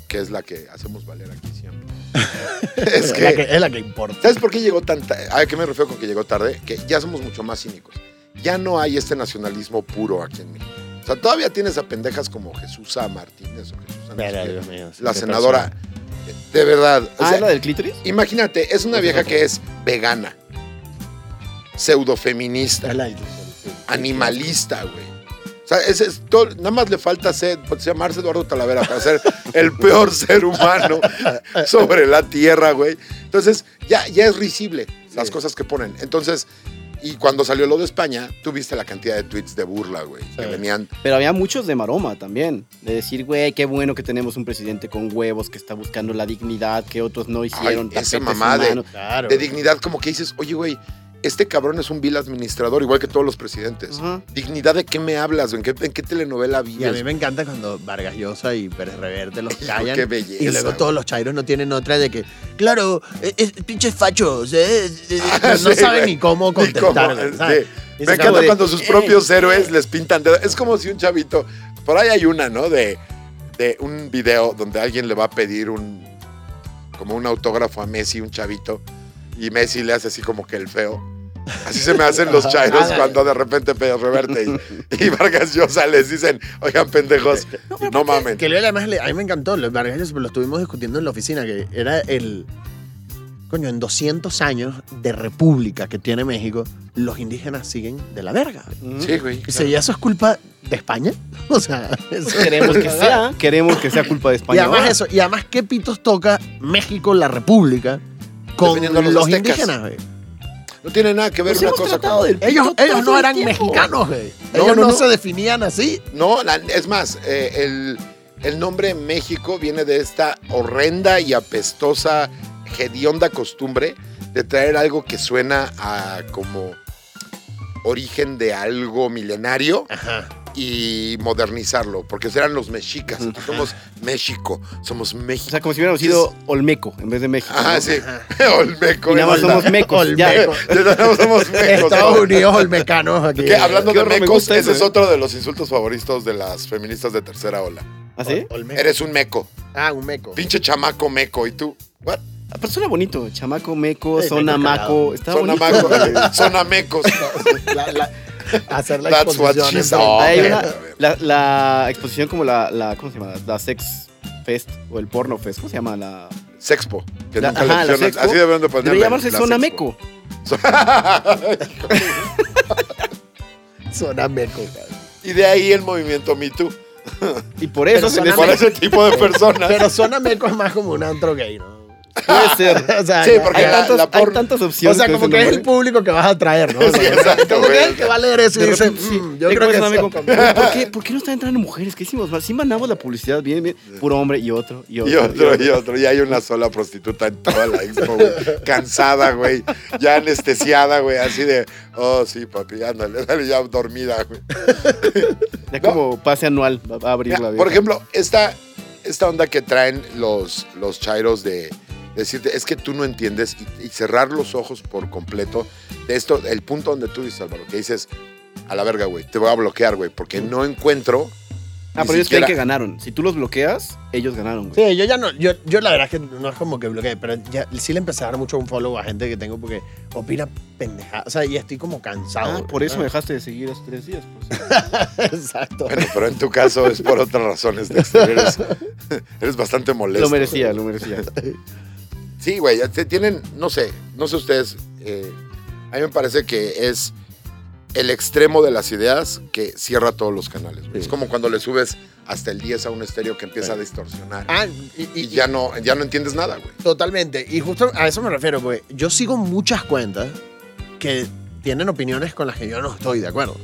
que es la que hacemos valer aquí siempre. es Es, que, la que, es la que importa. ¿sabes por qué llegó tan tarde? ¿A qué me refiero con que llegó tarde? Que ya somos mucho más cínicos. Ya no hay este nacionalismo puro aquí en México. O sea, todavía tienes a pendejas como Jesús Martínez o Jesús Dios mío, la qué senadora. De verdad. o Ah, sea, ¿es la del clítoris? Imagínate, es una vieja que es vegana, pseudofeminista, animalista, güey. O sea, ese es todo- nada más le falta ser, pues, llamarse Eduardo Talavera para ser el peor ser humano sobre la tierra, güey. Entonces, ya, ya es risible las Sí. cosas que ponen. Entonces, y cuando salió lo de España, tú viste la cantidad de tweets de burla, güey, que venían. Pero había muchos de maroma también. De decir, güey, qué bueno que tenemos un presidente con huevos que está buscando la dignidad que otros no hicieron. Ay, esa tapetes mamá de-. Claro. De dignidad, como que dices, oye, güey, este cabrón es un vil administrador, igual que todos los presidentes. ¿Dignidad de qué me hablas? ¿En qué, en qué telenovela Y a mí me encanta cuando Vargas Llosa y Pérez Reverte los callan. qué belleza, y luego todos los chairos no tienen otra de que, claro, es, es- pinches fachos, eh, eh, no sí, saben ni cómo contestar. Me encanta de, cuando sus "Eh, propios héroes les pintan dedo. Es como si un chavito. Por ahí hay una, ¿no? De, de un video donde alguien le va a pedir un. como un autógrafo a Messi, un chavito. Y Messi le hace así como que el feo. Así se me hacen los chairos Ah, cuando de repente Pedro Reverte y, y Vargas Llosa les dicen, oigan, pendejos, no mamen. Que luego además a mí me encantó, los Vargas Llosa, lo estuvimos discutiendo en la oficina, que era el... Coño, en 200 años de república que tiene México, los indígenas siguen de la verga. Ujú. Sí, güey. Dice, ¿y eso es culpa de España? O sea, eso Queremos que sea, queremos que sea culpa de Y España. además ahora. eso, y además, ¿qué pitos toca México, la República, con los, los indígenas, güey? No tiene nada que ver Pues una hemos cosa tratado con... del- Ellos, ellos no eran tiempo. mexicanos, güey. No, Ellos no, no, no. se definían así. No, la- es más, eh, el, el nombre México viene de esta horrenda y apestosa, hedionda costumbre de traer algo que suena a como origen de algo milenario Ajá. Y modernizarlo, porque serán los mexicas. Entonces somos México, somos O México. sea, como si hubiéramos sido Olmeco en vez de México. Ah, ¿no? sí. Olmeco. Y nada más somos mecos. ya. Olmeco. Ya no somos mecos. Estados Unidos olmecanos aquí. Que hablando de me mecos, gusta ese es ¿eh? otro de los insultos favoritos de las feministas de tercera ola. ¿Ah, sí? Ol- Olmeco. Eres un meco, Ah, un meco. pinche chamaco meco. ¿Y tú? ¿What? Ah, Pero suena bonito. Chamaco, meco, Sí, zona meco maco. Está Son bonito. amacos, son amecos. La- la- hacer la That's what exposición she. Hay una- ver. la, la exposición como la, la, ¿cómo se llama? La Sex Fest o el Porno Fest. ¿Cómo se llama? La, Sexpo. Que La- nunca ajá, la Sexpo. Así deben de ponerle. llamarse la Zona Sexpo. Meco. Suena meco, cabrón. y de ahí el movimiento Me Too. Y por eso Pero se les Por ese tipo de personas. Pero suena meco es más como un antro gay, ¿no? Puede ser. O sea, Sí, porque Hay la- tantas, la hay porno- tantas O opciones. sea, con como que es el público que vas a atraer, ¿no? O sea, Sí, exacto, como que es el que va a leer eso y De dice, repente, sí. "Mm, yo creo que eso- amigo, ¿por qué, ¿Por qué no están entrando mujeres? ¿Qué hicimos mal? Sí mandamos la publicidad bien, bien. Puro hombre y otro, y otro. Y otro, y otro. Y hay una sola prostituta en toda la expo, güey. Cansada, güey. Ya anestesiada, güey. Así de, oh, sí, papi, ándale, dale, ya dormida, güey. Ya como pase anual va a abrir Mira, la por ejemplo, esta, esta onda que traen los, los chairos de decirte, es que tú no entiendes y, y cerrar los ojos por completo de esto, el punto donde tú dices, Álvaro, que dices, a la verga, güey, te voy a bloquear, güey, porque no encuentro. Ah, pero ellos creen que ganaron. Si tú los bloqueas, ellos ganaron, güey. Sí, yo ya no, yo, yo la verdad es que no es como que bloqueé, pero ya sí le empecé a dar mucho un follow a gente que tengo porque opina pendejada. O sea, y estoy como cansado. Ah, por eso me dejaste de seguir hace tres días. Pues. Exacto. Bueno, pero en tu caso es por otras razones de eres, eres bastante molesto. Lo merecía, lo merecía. Sí, güey, te- tienen, no sé, no sé ustedes, eh, a mí me parece que es el extremo de las ideas que cierra todos los canales. güey. Sí. Es como cuando le subes hasta el 10 a un estéreo que empieza Sí. a distorsionar. Ah, y, y- y ya no, ya no entiendes nada, güey. Totalmente. Y justo a eso me refiero, porque yo sigo muchas cuentas que tienen opiniones con las que yo no estoy de acuerdo.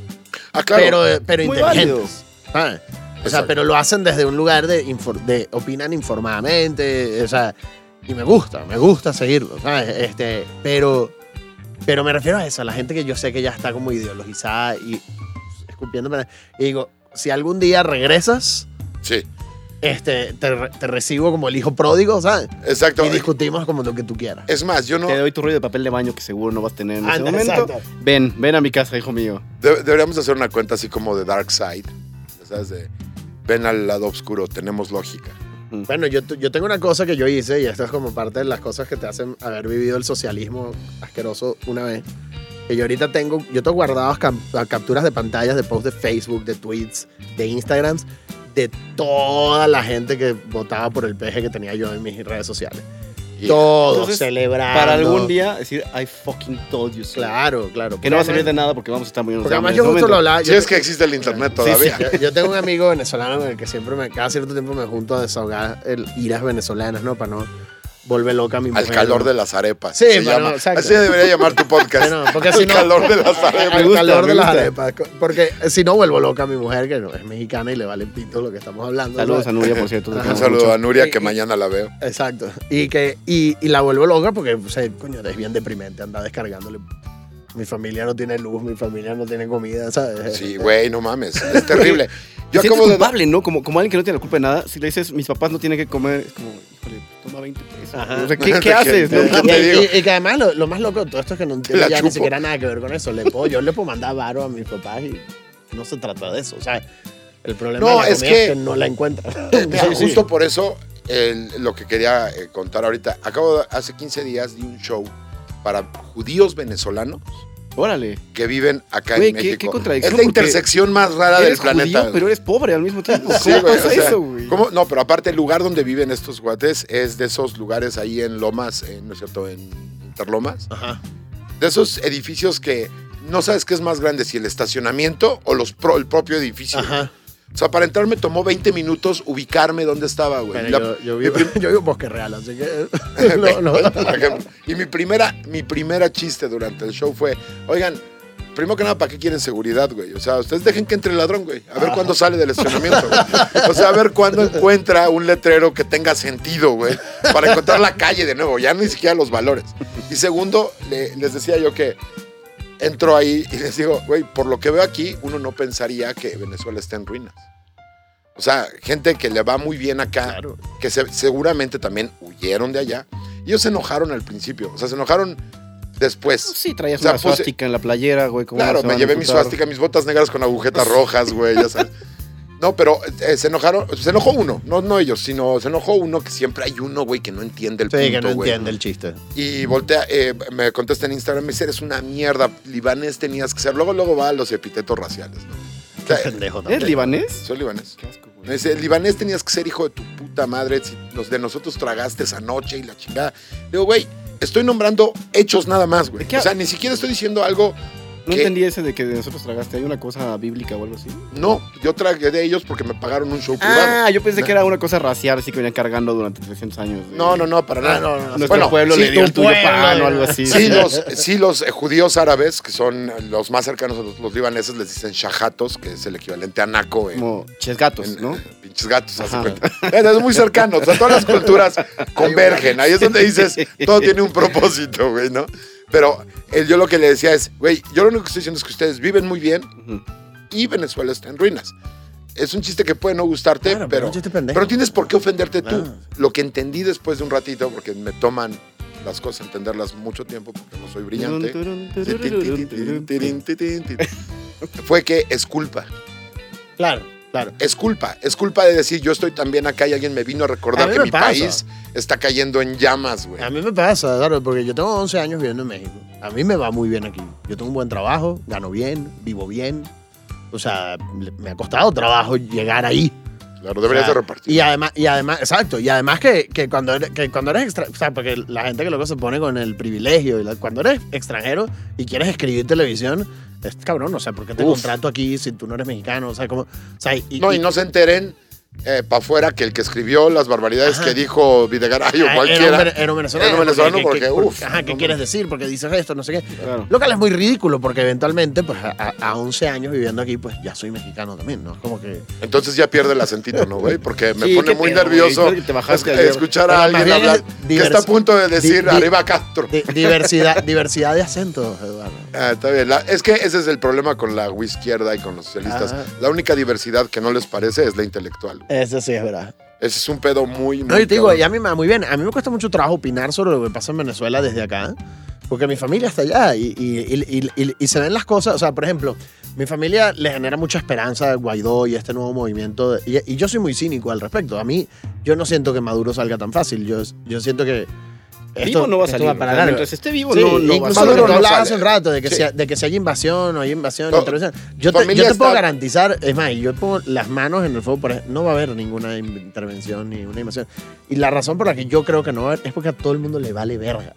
Ah, claro. Pero, eh, pero Muy inteligentes. ¿sabes? O sea, pero lo hacen desde un lugar de, infor- de opinan informadamente, o sea, y me gusta, me gusta seguirlo, ¿sabes? Este, pero Pero me refiero a eso, a la gente que yo sé que ya está como ideologizada y escupiéndome. Y digo, si algún día regresas, Sí, este, te, te recibo como el hijo pródigo, ¿sabes? exacto. Y discutimos como lo que tú quieras. Es más, yo no... Te doy tu rollo de papel de baño que seguro no vas a tener en ese Anda, momento. exacto. Ven, ven a mi casa, hijo mío. de- deberíamos hacer una cuenta así como de Dark Side. ¿Sabes? De, ven al lado oscuro, tenemos lógica. Bueno, yo, yo tengo una cosa que yo hice y esto es como parte de las cosas que te hacen haber vivido el socialismo asqueroso una vez. Que yo ahorita tengo, yo tengo guardadas cam- capturas de pantallas de posts de Facebook, de tweets, de Instagrams, de toda la gente que votaba por el peje que tenía yo en mis redes sociales. Todos Entonces, celebrando. Para algún día decir, I fucking told you so. Claro, claro. Que no va a servir de nada porque vamos a estar muriendo Porque además yo justo lo hablaba. Si yo es que existe el internet Sí, sí. todavía. Yo, yo tengo un amigo venezolano con el que siempre me, cada cierto tiempo me junto a desahogar el iras venezolanas, ¿no? Para no volver loca a mi mujer. Al calor ¿no? de las arepas. Sí, se llama. no-. Así debería llamar tu podcast. No, porque si El no- calor de las arepas. Al gusta, calor de las arepas. Porque si no vuelvo loca a mi mujer, que no, es mexicana y le vale pito lo que estamos hablando. Saludos a. Nuria, por cierto. Un saludo mucho. a Nuria, que y- mañana la veo. Exacto. Y, que, y, y la vuelvo loca porque, o sea, coño, es bien deprimente andar descargándole. Mi familia no tiene luz, mi familia no tiene comida, ¿sabes? Sí, güey, no mames. Es terrible. Yo Te acabo de. culpable, ¿no? Como, como alguien que no tiene la culpa de nada. Si le dices, mis papás no tienen que comer, es como, híjole, toma 20 pesos. Ajá. O sea, ¿qué, qué haces? no? Y, y- y que además lo, lo más loco de todo esto es que no tiene la ya ni siquiera nada que ver con eso. Le puedo, yo le puedo mandar varo a mis papás y no se trata de eso. O sea, el problema No, de la es que- es que no la encuentran. Eh, mira, Sí, sí. justo por eso, el- lo que quería eh, contar ahorita. Acabo de, hace 15 días di un show para judíos venezolanos Órale. que viven acá Güey, en México. qué contradicción, es la intersección más rara del planeta. judío, pero eres pobre al mismo tiempo. Sí, ¿Cómo güey, pasa o sea, eso, güey? ¿cómo? No, pero aparte el lugar donde viven estos guates es de esos lugares ahí en Lomas, ¿no es cierto? En Interlomas. Ajá. De esos edificios que no sabes qué es más grande, si el estacionamiento o los pro- el propio edificio. Ajá. O sea, para entrar me tomó 20 minutos ubicarme dónde estaba, güey. La- yo, yo vivo, yo vivo en Bosque Real, así que. no, no. por ejemplo. Y mi primera, mi primera chiste durante el show fue, oigan, primero que nada, ¿para qué quieren seguridad, güey? O sea, ustedes dejen que entre el ladrón, güey. A ver cuándo sale del estacionamiento. güey. O sea, a ver cuándo encuentra un letrero que tenga sentido, güey. Para encontrar la calle de nuevo, ya ni siquiera los valores. Y segundo, le- les decía yo que entro ahí y les digo, güey, por lo que veo aquí, uno no pensaría que Venezuela está en ruinas. O sea, gente que le va muy bien acá, Claro. que se- seguramente también huyeron de allá. Y ellos se enojaron al principio. O sea, se enojaron después. Sí, traías O sea, una suástica en la playera, güey. ¿cómo Claro, me llevé mi suástica, mis botas negras con agujetas rojas, güey, ya sabes. No, pero eh, se enojaron, se enojó uno, no, no ellos, sino se enojó uno que siempre hay uno, güey, que no entiende el Sí, punto, que no güey. entiende el chiste. Y voltea, eh, me contesta en Instagram, me dice, eres una mierda, libanés tenías que ser. Luego, luego va a los epitetos raciales, ¿no? O Qué pendejo ¿Eres también. libanés? soy libanés. Qué asco, güey. Me dice, libanés tenías que ser hijo de tu puta madre, si los de nosotros tragaste esa noche y la chingada. Digo, güey, estoy nombrando hechos nada más, güey. ¿De qué O sea, ni siquiera estoy diciendo algo, No ¿Qué? entendí ese de que de nosotros tragaste. ¿Hay una cosa bíblica o algo así? no, yo tragué de ellos porque me pagaron un show privado. Ah, yo pensé que era una cosa racial, así que venían cargando durante 300 años. de- No, no, no, para nada. Ah, no, no, no. Nuestro Bueno, pueblo sí, le dio el tuyo pueblo, pan o eh. algo así. Sí, los, sí, los eh, judíos árabes, que son los más cercanos a los, los libaneses, les dicen shahatos, que es el equivalente a naco en, Como chesgatos, en- ¿no? en pinches gatos, Ajá. cuenta. Es muy cercano, o sea, todas las culturas convergen. Ahí es donde dices, todo tiene un propósito, güey, ¿no? Pero eh, yo lo que le decía es, güey, yo lo único que estoy diciendo es que ustedes viven muy bien y Venezuela está en ruinas. Es un chiste que puede no gustarte, Claro, pero pero, pero no tienes por qué ofenderte tú. Ah. Lo que entendí después de un ratito, porque me toman las cosas entenderlas mucho tiempo, porque no soy brillante, fue que es culpa. Claro, claro. Es culpa. Es culpa de decir, yo estoy también acá y alguien me vino a recordar que mi pasa. país está cayendo en llamas, güey. A mí me pasa, claro, porque yo tengo 11 años viviendo en México. A mí me va muy bien aquí. Yo tengo un buen trabajo, gano bien, vivo bien. O sea, me ha costado trabajo llegar ahí. Claro, deberías O sea. Y además, y además, exacto, y además que, que cuando eres, que cuando eres extra, o sea, porque la gente que luego se pone con el privilegio, y la- cuando eres extranjero y quieres escribir televisión, es cabrón, o sea, ¿por qué te Uf. contrato aquí si tú no eres mexicano? O sea, como, o sea, y, No, y y- no se enteren para afuera que el que escribió las barbaridades Ajá. que dijo Videgaray o cualquiera. Era era venezolano. Era un venezolano ¿qué- porque, qué- uf, Ajá, ¿qué no quieres decir? Porque dices esto, no sé qué. Claro. Lo cual es muy ridículo porque eventualmente, pues a, a- a 11 años viviendo aquí, pues ya soy mexicano también, ¿no? Es como que... Entonces ya pierde el acentito, ¿no, güey? Porque me Sí, pone muy pedo, nervioso te escuchar a alguien bien hablar que está a punto de decir di- di- arriba Castro. di- diversidad, diversidad de acentos, Eduardo. Ah, está bien. La- es que ese es el problema con la izquierda y con los socialistas. Ajá. La única diversidad que no les parece es la intelectual. Eso sí es verdad. Ese es un pedo muy, No, muy yo te digo, cabrón. y a mí me va muy bien. A mí me cuesta mucho trabajo opinar sobre lo que pasa en Venezuela desde acá, porque mi familia está allá y, y- y- y- y- y se ven las cosas. O sea, por ejemplo, mi familia le genera mucha esperanza a Guaidó y este nuevo movimiento. de- y, y yo soy muy cínico al respecto. A mí, yo no siento que Maduro salga tan fácil. Yo, yo siento que. Vivo no va a esto salir. para o sea, largo. mientras esté vivo, Sí, no, no va a incluso salir. lo que Maduro tú no hace un rato, de que, Sí. si, de que si hay invasión o hay invasión, No, intervención. Yo te, yo te puedo garantizar, es más, yo pongo las manos en el fuego, por no va a haber ninguna in- intervención ni una invasión. Y la razón por la que yo creo que no va a haber es porque a todo el mundo le vale verga.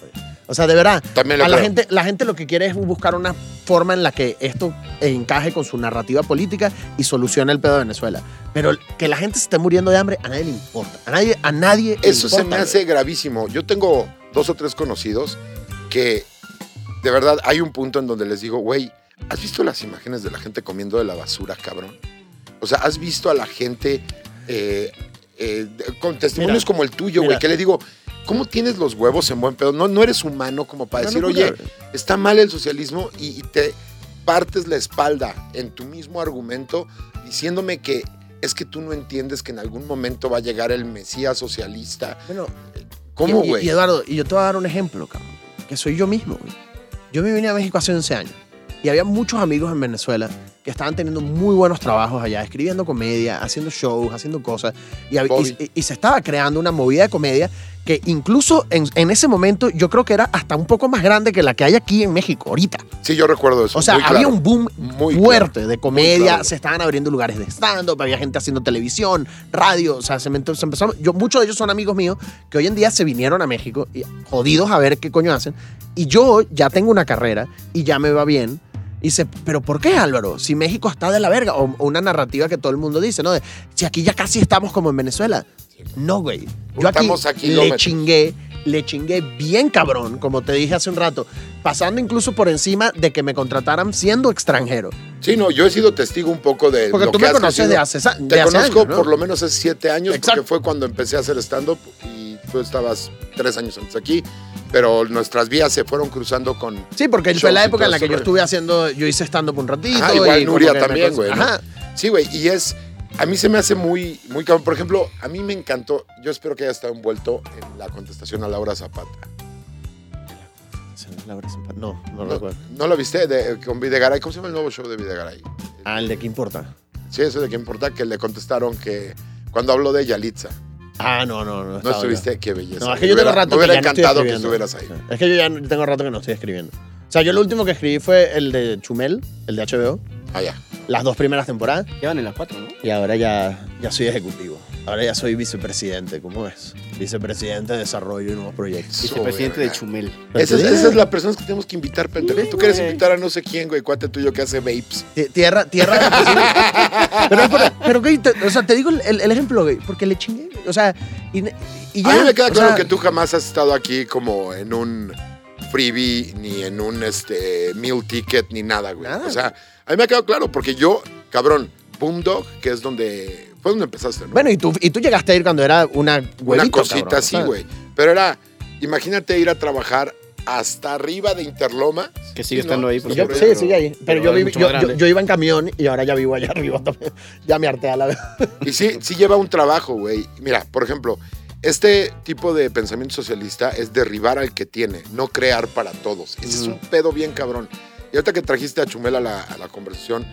O sea, de verdad, a la gente, la gente lo que quiere es buscar una forma en la que esto encaje con su narrativa política y solucione el pedo de Venezuela. Pero que la gente se esté muriendo de hambre, a nadie le importa. A nadie, a nadie le Eso se me importa, hace gravísimo. Yo tengo dos o tres conocidos que de verdad hay un punto en donde les digo, güey, ¿has visto las imágenes de la gente comiendo de la basura, cabrón? O sea, ¿has visto a la gente eh, eh, con testimonios Mira, como el tuyo, güey? Que le digo, ¿cómo tienes los huevos en buen pedo? No, no eres humano como para No, decir, no, oye, está mal el socialismo y, y te partes la espalda en tu mismo argumento diciéndome que es que tú no entiendes que en algún momento va a llegar el Mesías socialista. Bueno, ¿Cómo, Y- y- güey? Y, Eduardo, y yo te voy a dar un ejemplo, cabrón, que soy yo mismo, güey. Yo me vine a México hace 11 años y había muchos amigos en Venezuela que estaban teniendo muy buenos trabajos allá, escribiendo comedia, haciendo shows, haciendo cosas. Y- y- y se estaba creando una movida de comedia que incluso en, en ese momento yo creo que era hasta un poco más grande que la que hay aquí en México ahorita. Sí, yo recuerdo eso. O sea, muy había claro. un boom Muy fuerte de comedia, claro. se estaban abriendo lugares de stand-up, había gente haciendo televisión, radio, o sea, se, me- se yo, muchos de ellos son amigos míos que hoy en día se vinieron a México y jodidos a ver qué coño hacen, y yo ya tengo una carrera y ya me va bien. Y dice, ¿pero por qué Álvaro? Si México está de la verga. O, o una narrativa que todo el mundo dice, ¿no? De, si aquí ya casi estamos como en Venezuela. No, güey. Yo aquí, le chingué, le chingué bien cabrón, como te dije hace un rato, pasando incluso por encima de que me contrataran siendo extranjero. Sí, no, yo he sido testigo un poco de Porque lo tú que me conoces de hace, de Te hace conozco años, ¿no? por lo menos hace siete años, Exacto. porque fue cuando empecé a hacer stand-up y tú estabas tres años antes aquí, pero nuestras vías se fueron cruzando con... Sí, porque fue la época en la que yo estuve haciendo, yo hice stand-up un ratito. Ajá, igual y Nuria también, güey, ¿no? Ajá. Sí, güey, y es... A mí se me hace muy, muy cabrón. Por ejemplo, a mí me encantó, yo espero que haya estado envuelto en la contestación a Laura Zapata. Laura Zampa- No, no, ¿No, recuerdo. ¿no lo viste? De- con Videgaray. ¿Cómo se llama el nuevo show de Videgaray? Ah, el de qué importa. Sí, eso de qué importa que le contestaron que cuando habló de Yalitza. Ah, no, no, no. ¿No estuviste? Qué belleza. No, es que yo tengo hubiera- rato Me que hubiera ya no estoy encantado que estuvieras ahí. Es que yo ya tengo rato que no estoy escribiendo. O sea, yo lo último que escribí fue el de Chumel, el de HBO, Ah, ya. Las dos primeras temporadas. Ya van en las cuatro, ¿no? Y ahora ya, ya soy ejecutivo. Ahora ya soy vicepresidente, ¿cómo es? Vicepresidente de Desarrollo y Nuevos Proyectos. Vicepresidente de. Chumel. Esa es, esa es digo, la persona que tenemos que invitar, pendejo. Tú quieres invitar a no sé quién, güey, cuate tuyo que hace vapes. ti- Tierra, tierra pero, pero, güey, te- o sea, te digo el, ejemplo, güey, porque le chingué. O sea, y, y ya. a mí me queda claro sea, que tú jamás has estado aquí como en un freebie, ni en un este, meal ticket, ni nada, güey. Nada, O sea, a mí me ha quedado claro, porque yo, cabrón, Boomdog, que es donde. Fue donde empezaste, ¿no? Bueno, y tú, y tú llegaste a ir cuando era una Una huevito, cosita cabrón, así, güey. Pero era, imagínate ir a trabajar hasta arriba de Interloma. Que sigue Sí, estando ¿no? ahí, por Sí, Yo- sí, sigue ahí. Pero, pero yo, viví- iba en camión y ahora ya vivo allá arriba también. Ya me harté a la vez. Y sí, sí lleva un trabajo, güey. Mira, por ejemplo, este tipo de pensamiento socialista es derribar al que tiene, no crear para todos. Ese es un pedo bien cabrón. Y ahorita que trajiste a Chumel a la, a la conversación,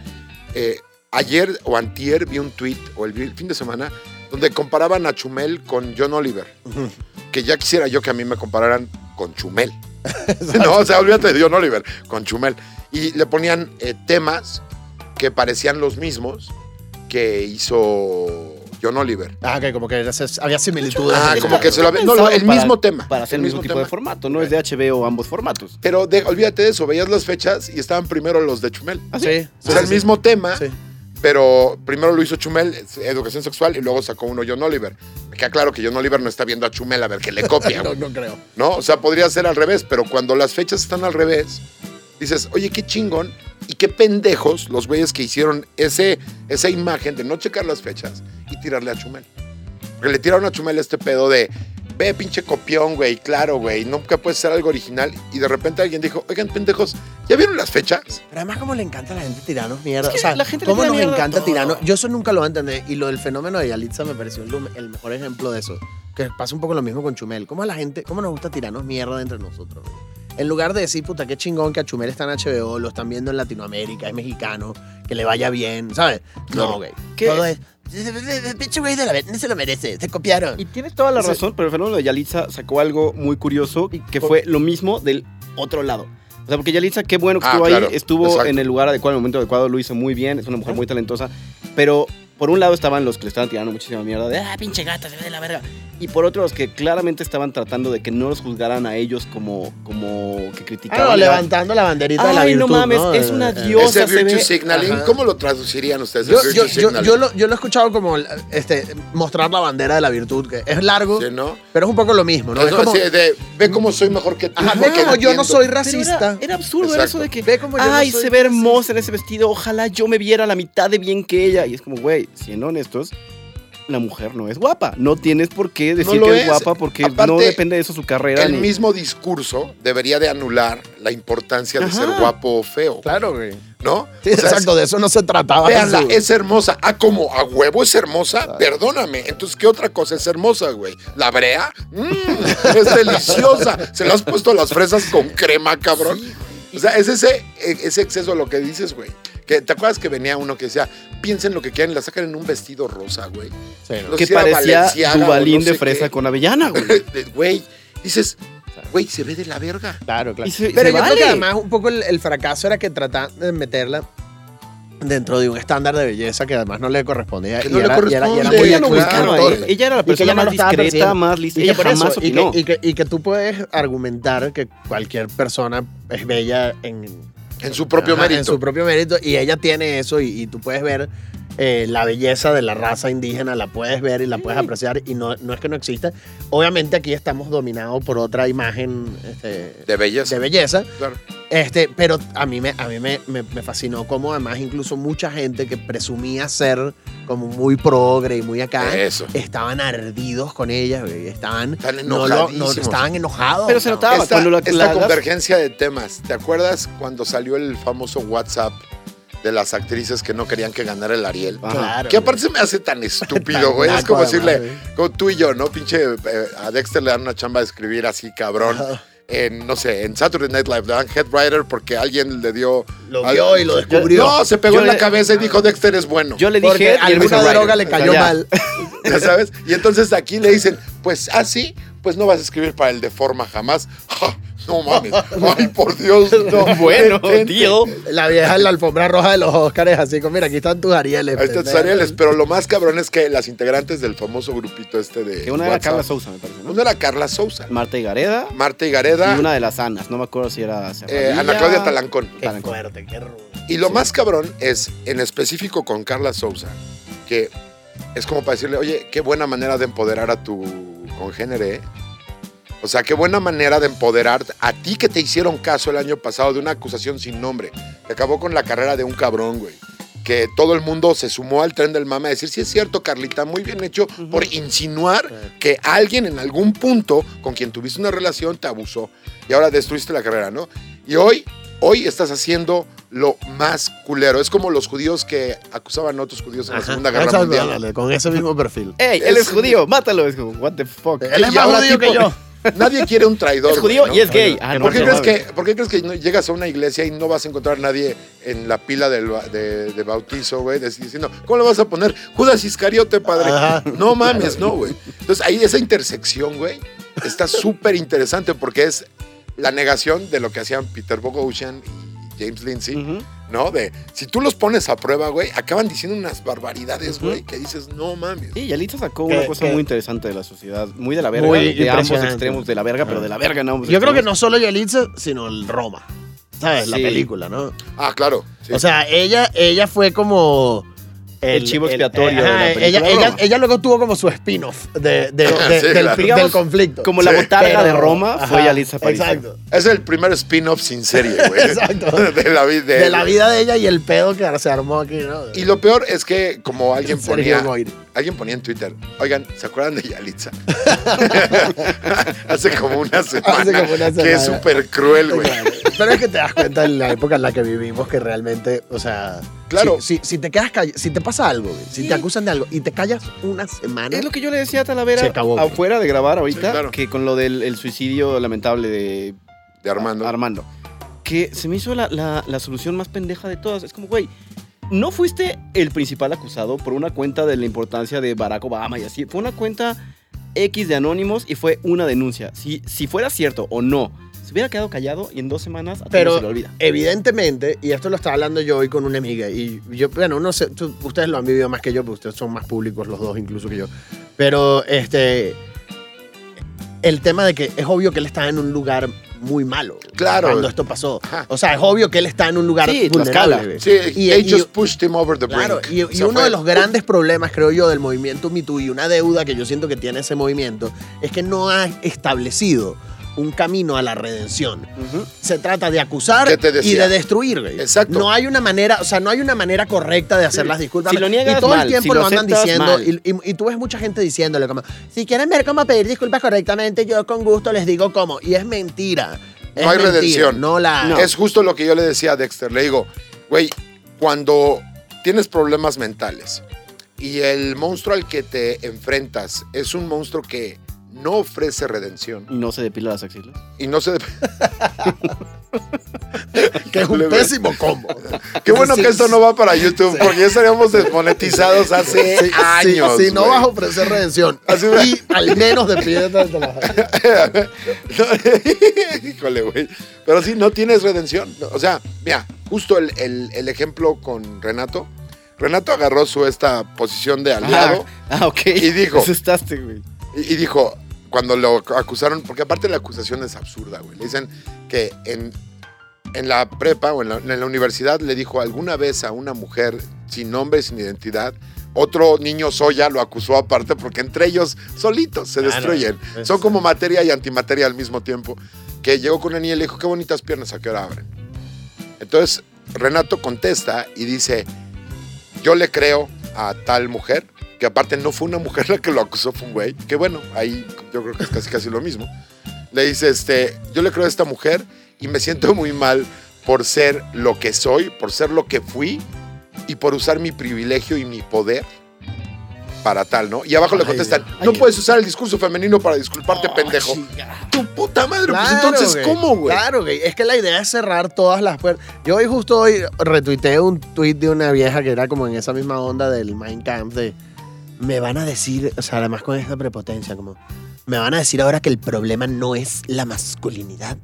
eh, ayer o antier vi un tweet, o el fin de semana, donde comparaban a Chumel con John Oliver. Que ya quisiera yo que a mí me compararan con Chumel. no, o sea, olvídate de John Oliver, con Chumel. Y le ponían eh, temas que parecían los mismos que hizo John Oliver. Ah, que como que había similitudes. Ah, como que se lo había- No, no, el para- mismo tema. Para hacer el mismo tipo de tema. formato, no es de HBO ambos formatos. Pero de- olvídate de eso, veías las fechas y estaban primero los de Chumel. ¿Ah, Sí, O sea, el mismo tema, Sí. Pero primero lo hizo Chumel, educación sexual, y luego sacó uno John Oliver. Me queda claro que John Oliver no está viendo a Chumel a ver que le copia, No, no creo. ¿no? O sea, podría ser al revés, pero cuando las fechas están al revés, dices, oye, qué chingón y qué pendejos los güeyes que hicieron ese, esa imagen de no checar las fechas y tirarle a Chumel. Porque le tiraron a Chumel este pedo de, ve pinche copión, güey, claro, güey, nunca puede ser algo original. Y de repente alguien dijo, oigan, pendejos, ¿ya vieron las fechas? Pero además, como le encanta a la gente tirarnos mierda. Es que o sea, la gente cómo nos encanta todo. tirarnos. Yo eso nunca lo voy a entender. Y lo del fenómeno de Yalitza me pareció el, el mejor ejemplo de eso. Que pasa un poco lo mismo con Chumel. ¿Cómo a la gente, cómo nos gusta tirarnos mierda entre nosotros? güey? En lugar de decir, puta, qué chingón que a Chumel está en HBO, lo están viendo en Latinoamérica, es mexicano, que le vaya bien, ¿sabes? No, güey. ¿Qué? Todo es. Pinche güey de la vez, no se lo merece, se copiaron. Y tienes toda la razón, pero el fenómeno de Yalitza sacó algo muy curioso que fue lo mismo del otro lado. O sea, porque Yalitza, qué bueno que Ah, estuvo claro, ahí, estuvo exacto. en el lugar adecuado, en el momento adecuado, lo hizo muy bien, es una mujer muy talentosa, pero por un lado estaban los que le estaban tirando muchísima mierda de, ah, pinche gata, se ve de la verga. Y por otro, los que claramente estaban tratando de que no los juzgaran a ellos como, como que criticaban. Claro, la- levantando la banderita de la Ay, virtud. no mames, ¿no? es una Eh, eh, diosa. Ese se virtue ve- signaling, Ajá. ¿cómo lo traducirían ustedes? Yo, yo, yo, signaling? yo lo, yo lo he escuchado como este, mostrar la bandera de la virtud, que es largo, ¿Sí, no? pero es un poco lo mismo, ¿no? No, es como, de, ve cómo soy mejor que tú. Ajá, ve como yo no soy racista. Era, era absurdo era eso de que, Ve como yo no ay, soy se ve hermosa en ese vestido, ojalá yo me viera la mitad de bien que ella. Y es como, güey, siendo honestos, la mujer no es guapa. No tienes por qué decir que es es. guapa porque no depende de eso su carrera. El ni- mismo discurso debería de anular la importancia de Ajá. ser guapo o feo, Claro, güey. ¿no? Sí, O sea, exacto, de eso no se trataba. Véanla, eso. es hermosa. Ah, como a huevo es hermosa, perdóname. Entonces, ¿qué otra cosa es hermosa, güey? ¿La brea? Mm, es deliciosa. ¿Se le has puesto las fresas con crema, cabrón? O sea, es ese, ese exceso lo que dices, güey. Que, ¿Te acuerdas que venía uno que decía, piensen lo que quieran, la sacan en un vestido rosa, güey? Sí, ¿no? No que sé si era parecía Dubalín no de fresa qué. con avellana, güey. Güey, dices, güey, se ve de la verga. Claro, claro. Y se- Pero se yo creo que además un poco el, el fracaso era que trataban de meterla dentro de un estándar de belleza que además no le correspondía. Que y no le era- y era- y era corresponde, muy Ella claro. era la Y persona ella no más discreta, más lista. Y Ella que, por jamás eso, y, opinó. que, y, que, y que tú puedes argumentar que cualquier persona es bella en, En su propio Ajá, mérito. En su propio mérito. Y ella tiene eso y, y tú puedes ver eh, la belleza de la raza indígena, la puedes ver y la puedes apreciar y no, no es que no exista. Obviamente aquí estamos dominados por otra imagen este, De belleza. de belleza, Claro. este, pero a mí, me, a mí me, me- me fascinó cómo además incluso mucha gente que presumía ser como muy progre y muy acá, Eso. estaban ardidos con ella, güey, estaban, no lo- no, estaban enojados. Pero se notaba. esta, cuando la- esta la convergencia de temas, ¿te acuerdas cuando salió el famoso WhatsApp de las actrices que no querían que ganara el Ariel? Claro. Que aparte se me hace tan estúpido, Tan güey. Es como además, decirle, güey. como tú y yo, ¿no? Pinche, eh, a Dexter le dan una chamba de escribir así, cabrón. En, no sé, en Saturday Night Live, le dan head writer porque alguien le dio... Lo al- vio y lo descubrió. No, se pegó Yo en la le- cabeza y dijo, Dexter es bueno. Yo le Porque dije. hizo alguna writer. droga le cayó mal. ¿Ya sabes? Y entonces aquí le dicen, pues así, pues no vas a escribir para el de forma jamás. Ja, no mames. Ay, por Dios, no. Bueno, tío. La vieja en la alfombra roja de los Óscares, así como, mira, aquí están tus Arieles. Ahí están tus. Arieles, pero lo más cabrón es que las integrantes del famoso grupito este de Que una era WhatsApp, Carla Sousa, me parece, ¿no? Una era Carla Sousa, Marta Higareda. Marta Higareda, Y una de las Anas. No me acuerdo si era. eh. Ana Claudia Talancón. Qué Talancón. fuerte, qué rudo. Y lo más cabrón es, en específico con Carla Sousa, que es como para decirle, oye, qué buena manera de empoderar a tu congénere. O sea, qué buena manera de empoderar a ti que te hicieron caso el año pasado de una acusación sin nombre, que acabó con la carrera de un cabrón, güey. Que todo el mundo se sumó al tren del mame a decir, sí es cierto, Carlita, muy bien hecho por insinuar que alguien en algún punto con quien tuviste una relación te abusó y ahora destruiste la carrera, ¿no? Y hoy, hoy estás haciendo lo más culero. Es como los judíos que acusaban a otros judíos en la. Segunda Guerra Exacto, Mundial. con ese mismo perfil. ¡Ey! Él es Es- judío, mátalo. Es como, what the fuck. Él es más judío que yo. Nadie quiere un traidor. Es judío y es gay. Ah, no, ¿Por qué, no crees que, ¿Por qué crees que llegas a una iglesia y no vas a encontrar a nadie en la pila del de, de bautizo, güey? Diciendo, ¿cómo le vas a poner? Judas Iscariote, padre. Ajá. No mames, no, güey. Entonces ahí esa intersección, güey, está súper interesante porque es la negación de lo que hacían Peter Boghossian y James Lindsay, Ujú. ¿No? De si tú los pones a prueba, güey, acaban diciendo unas barbaridades, güey, que dices, no mames. Sí, Yalitza sacó una cosa muy interesante de la sociedad. Muy de la verga. Muy de ambos extremos de la verga, pero de la verga en ambos Yo creo que no solo Yalitza, sino el Roma. ¿Sabes? La Sí. película, ¿no? Ah, claro. sí. O sea, ella, ella fue como El chivo expiatorio de la ajá, película ella, luego tuvo como su spin-off de, de- de- Sí, del, claro. del conflicto. Como la botarga de Roma fue ajá, Yalitza Aparicio. Exacto. Es el primer spin-off sin serie, güey. Exacto. De la vida de, De la vida de ella y el pedo que se armó aquí, ¿no? Y lo peor es que, como alguien ponía, alguien ponía en Twitter, oigan, ¿se acuerdan de Yalitza? Hace como una semana. Hace como una Que es semana. súper cruel, güey. Pero es que te das cuenta en la época en la que vivimos que realmente, o sea, Claro. si, si, si te quedas call- si te pasa algo, si te acusan de algo y te callas una semana, Es lo que yo le decía a Talavera Se acabó, afuera de grabar ahorita, Sí, claro. que con lo del el suicidio lamentable de De Armando. Armando, que se me hizo la, la- la solución más pendeja de todas. Es como, güey, no fuiste el principal acusado por una cuenta de la importancia de Barack Obama y así. Fue una cuenta X de anónimos y fue una denuncia. Si, si fuera cierto o no, se hubiera quedado callado y en dos semanas a Pero- se le olvida. evidentemente, y esto lo estaba hablando yo hoy con una amiga, y yo, bueno, no sé, tú- ustedes lo han vivido más que yo, porque ustedes son más públicos los dos incluso que yo, pero este, el tema de que es obvio que él estaba en un lugar muy malo Claro. cuando esto pasó. Ajá. O sea, es obvio que él está en un lugar Sí, vulnerable. Sí, Y- they y- just pushed him over the brink. Claro, y, y O sea, uno fue- de los grandes problemas, creo yo, del movimiento Me Too y una deuda que yo siento que tiene ese movimiento es que no ha establecido un camino a la redención. Se trata de acusar ¿Qué te y de destruir, güey. Exacto. No hay una manera, o sea, no hay una manera correcta de hacer las disculpas. Si lo niegas, y todo mal. el tiempo Si lo lo andan diciendo y, y- y tú ves mucha gente diciéndole como, si quieren ver cómo pedir disculpas correctamente, yo con gusto les digo cómo. Y es mentira. Es No hay mentira, redención. No la No. Es justo lo que yo le decía a Dexter. Le digo, güey, cuando tienes problemas mentales y el monstruo al que te enfrentas es un monstruo que no ofrece redención Y no se depila las axilas. y no se... que es un pésimo combo. Qué bueno Sí, que esto no va para YouTube porque ya estaríamos desmonetizados hace Sí, años. Si no vas a ofrecer redención Así y al menos de pie de la No, Híjole, güey. Pero sí, no tienes redención. O sea, mira, justo el, el- el ejemplo con Renato. Renato agarró su esta posición de aliado Ah, ah, ok. Y dijo- Asustaste, güey. y dijo, cuando lo acusaron, porque aparte la acusación es absurda, güey. Le dicen que en, en la prepa o en la, en la universidad le dijo alguna vez a una mujer sin nombre sin identidad. Otro niño soya lo acusó aparte porque entre ellos solitos se Claro, destruyen. es- Son como materia y antimateria al mismo tiempo. Que llegó con una niña y le dijo, qué bonitas piernas, ¿a qué hora abren? Entonces Renato contesta y dice, yo le creo a tal mujer, que aparte no fue una mujer la que lo acusó, fue un güey, que bueno, ahí yo creo que es casi casi lo mismo. Le dice, este, yo le creo a esta mujer y me siento muy mal por ser lo que soy, por ser lo que fui y por usar mi privilegio y mi poder para tal, ¿no? Y abajo le contestan, ay, no ay. puedes usar el discurso femenino para disculparte, pendejo. Tu puta madre, pues entonces, güey. ¿cómo, güey? Claro, güey. Es que la idea es cerrar todas las puertas. Yo hoy justo hoy retuiteé un tweet de una vieja que era como en esa misma onda del Mind Camp de me van a decir, o sea, además con esta prepotencia, como me van a decir ahora que el problema no es la masculinidad.